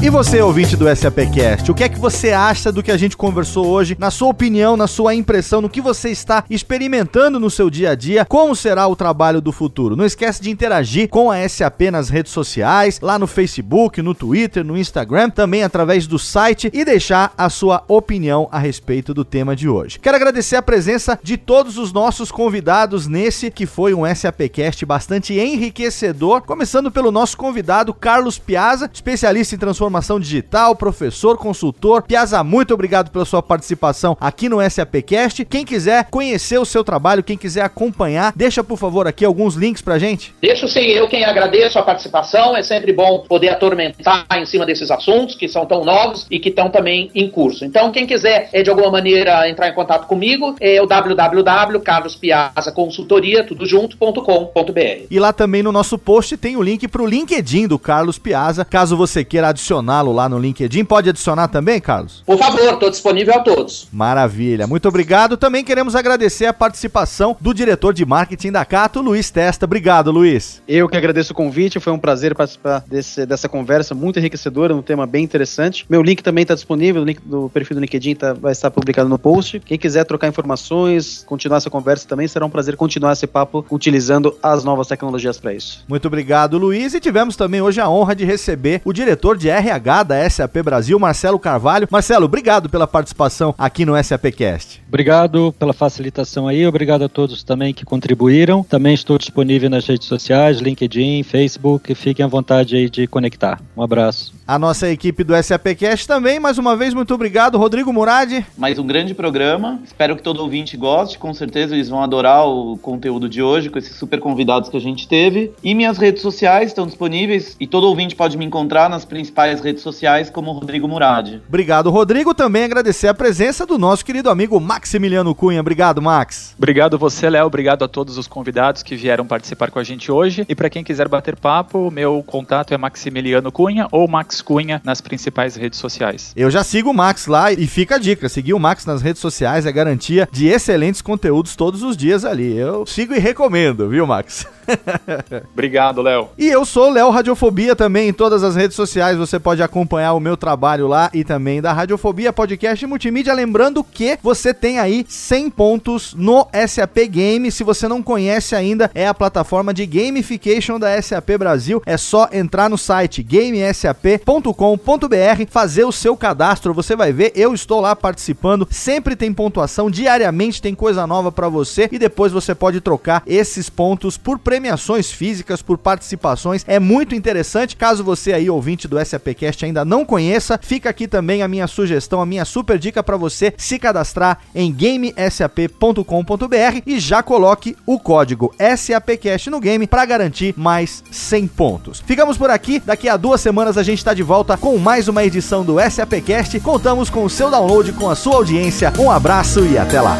E você, ouvinte do SAPcast, o que é que você acha do que a gente conversou hoje? Na sua opinião, na sua impressão, no que você está experimentando no seu dia a dia? Como será o trabalho do futuro? Não esquece de interagir com a SAP nas redes sociais, lá no Facebook, no Twitter, no Instagram, também através do site e deixar a sua opinião a respeito do tema de hoje. Quero agradecer a presença de todos os nossos convidados nesse que foi um SAPcast bastante enriquecedor, começando pelo nosso convidado Carlos Piazza, especialista em transformação transformação digital, professor, consultor. Piazza, muito obrigado pela sua participação aqui no SAPcast. Quem quiser conhecer o seu trabalho, quem quiser acompanhar, deixa por favor aqui alguns links pra gente. Deixa sim, eu quem agradeço a participação. É sempre bom poder atormentar em cima desses assuntos que são tão novos e que estão também em curso. Então, quem quiser é, de alguma maneira entrar em contato comigo, é o tudo junto.com.br. E lá também no nosso post tem o link pro LinkedIn do Carlos Piazza, caso você queira adicionar adicioná-lo lá no LinkedIn. Pode adicionar também, Carlos? Por favor, estou disponível a todos. Maravilha, muito obrigado. Também queremos agradecer a participação do diretor de marketing da Cato, Luiz Testa. Obrigado, Luiz. Eu que agradeço o convite, foi um prazer participar desse, dessa conversa muito enriquecedora, um tema bem interessante. Meu link também está disponível, o link do perfil do LinkedIn tá, vai estar publicado no post. Quem quiser trocar informações, continuar essa conversa também, será um prazer continuar esse papo utilizando as novas tecnologias para isso. Muito obrigado, Luiz. E tivemos também hoje a honra de receber o diretor de RH RH da SAP Brasil, Marcelo Carvalho. Marcelo, obrigado pela participação aqui no SAPcast. Obrigado pela facilitação aí, obrigado a todos também que contribuíram. Também estou disponível nas redes sociais, LinkedIn, Facebook, fiquem à vontade aí de conectar. Um abraço. A nossa equipe do SAPcast também, mais uma vez, muito obrigado, Rodrigo Murad. Mais um grande programa, espero que todo ouvinte goste, com certeza eles vão adorar o conteúdo de hoje com esses super convidados que a gente teve. E minhas redes sociais estão disponíveis e todo ouvinte pode me encontrar nas principais redes sociais como Rodrigo Murad. Obrigado, Rodrigo. Também agradecer a presença do nosso querido amigo Maximiliano Cunha. Obrigado, Max. Obrigado você, Léo. Obrigado a todos os convidados que vieram participar com a gente hoje. E para quem quiser bater papo, meu contato é Maximiliano Cunha ou Max Cunha nas principais redes sociais. Eu já sigo o Max lá e fica a dica: seguir o Max nas redes sociais é garantia de excelentes conteúdos todos os dias ali. Eu sigo e recomendo, viu, Max? Obrigado, Léo. E eu sou Léo Radiofobia também em todas as redes sociais. Você pode acompanhar o meu trabalho lá e também da Radiofobia Podcast Multimídia. Lembrando que você tem aí 100 pontos no SAP Game. Se você não conhece ainda, é a plataforma de gamification da SAP Brasil. É só entrar no site gamesap.com.br, fazer o seu cadastro. Você vai ver, eu estou lá participando. Sempre tem pontuação, diariamente tem coisa nova para você e depois você pode trocar esses pontos por premiações físicas, por participações. É muito interessante. Caso você aí, ouvinte do SAPcast, ainda não conheça, fica aqui também a minha sugestão, a minha super dica para você se cadastrar em gamesap.com.br e já coloque o código SAPcast no game para garantir mais 100 pontos. Ficamos por aqui. Daqui a duas semanas a gente está de volta com mais uma edição do SAPcast. Contamos com o seu download, com a sua audiência. Um abraço e até lá.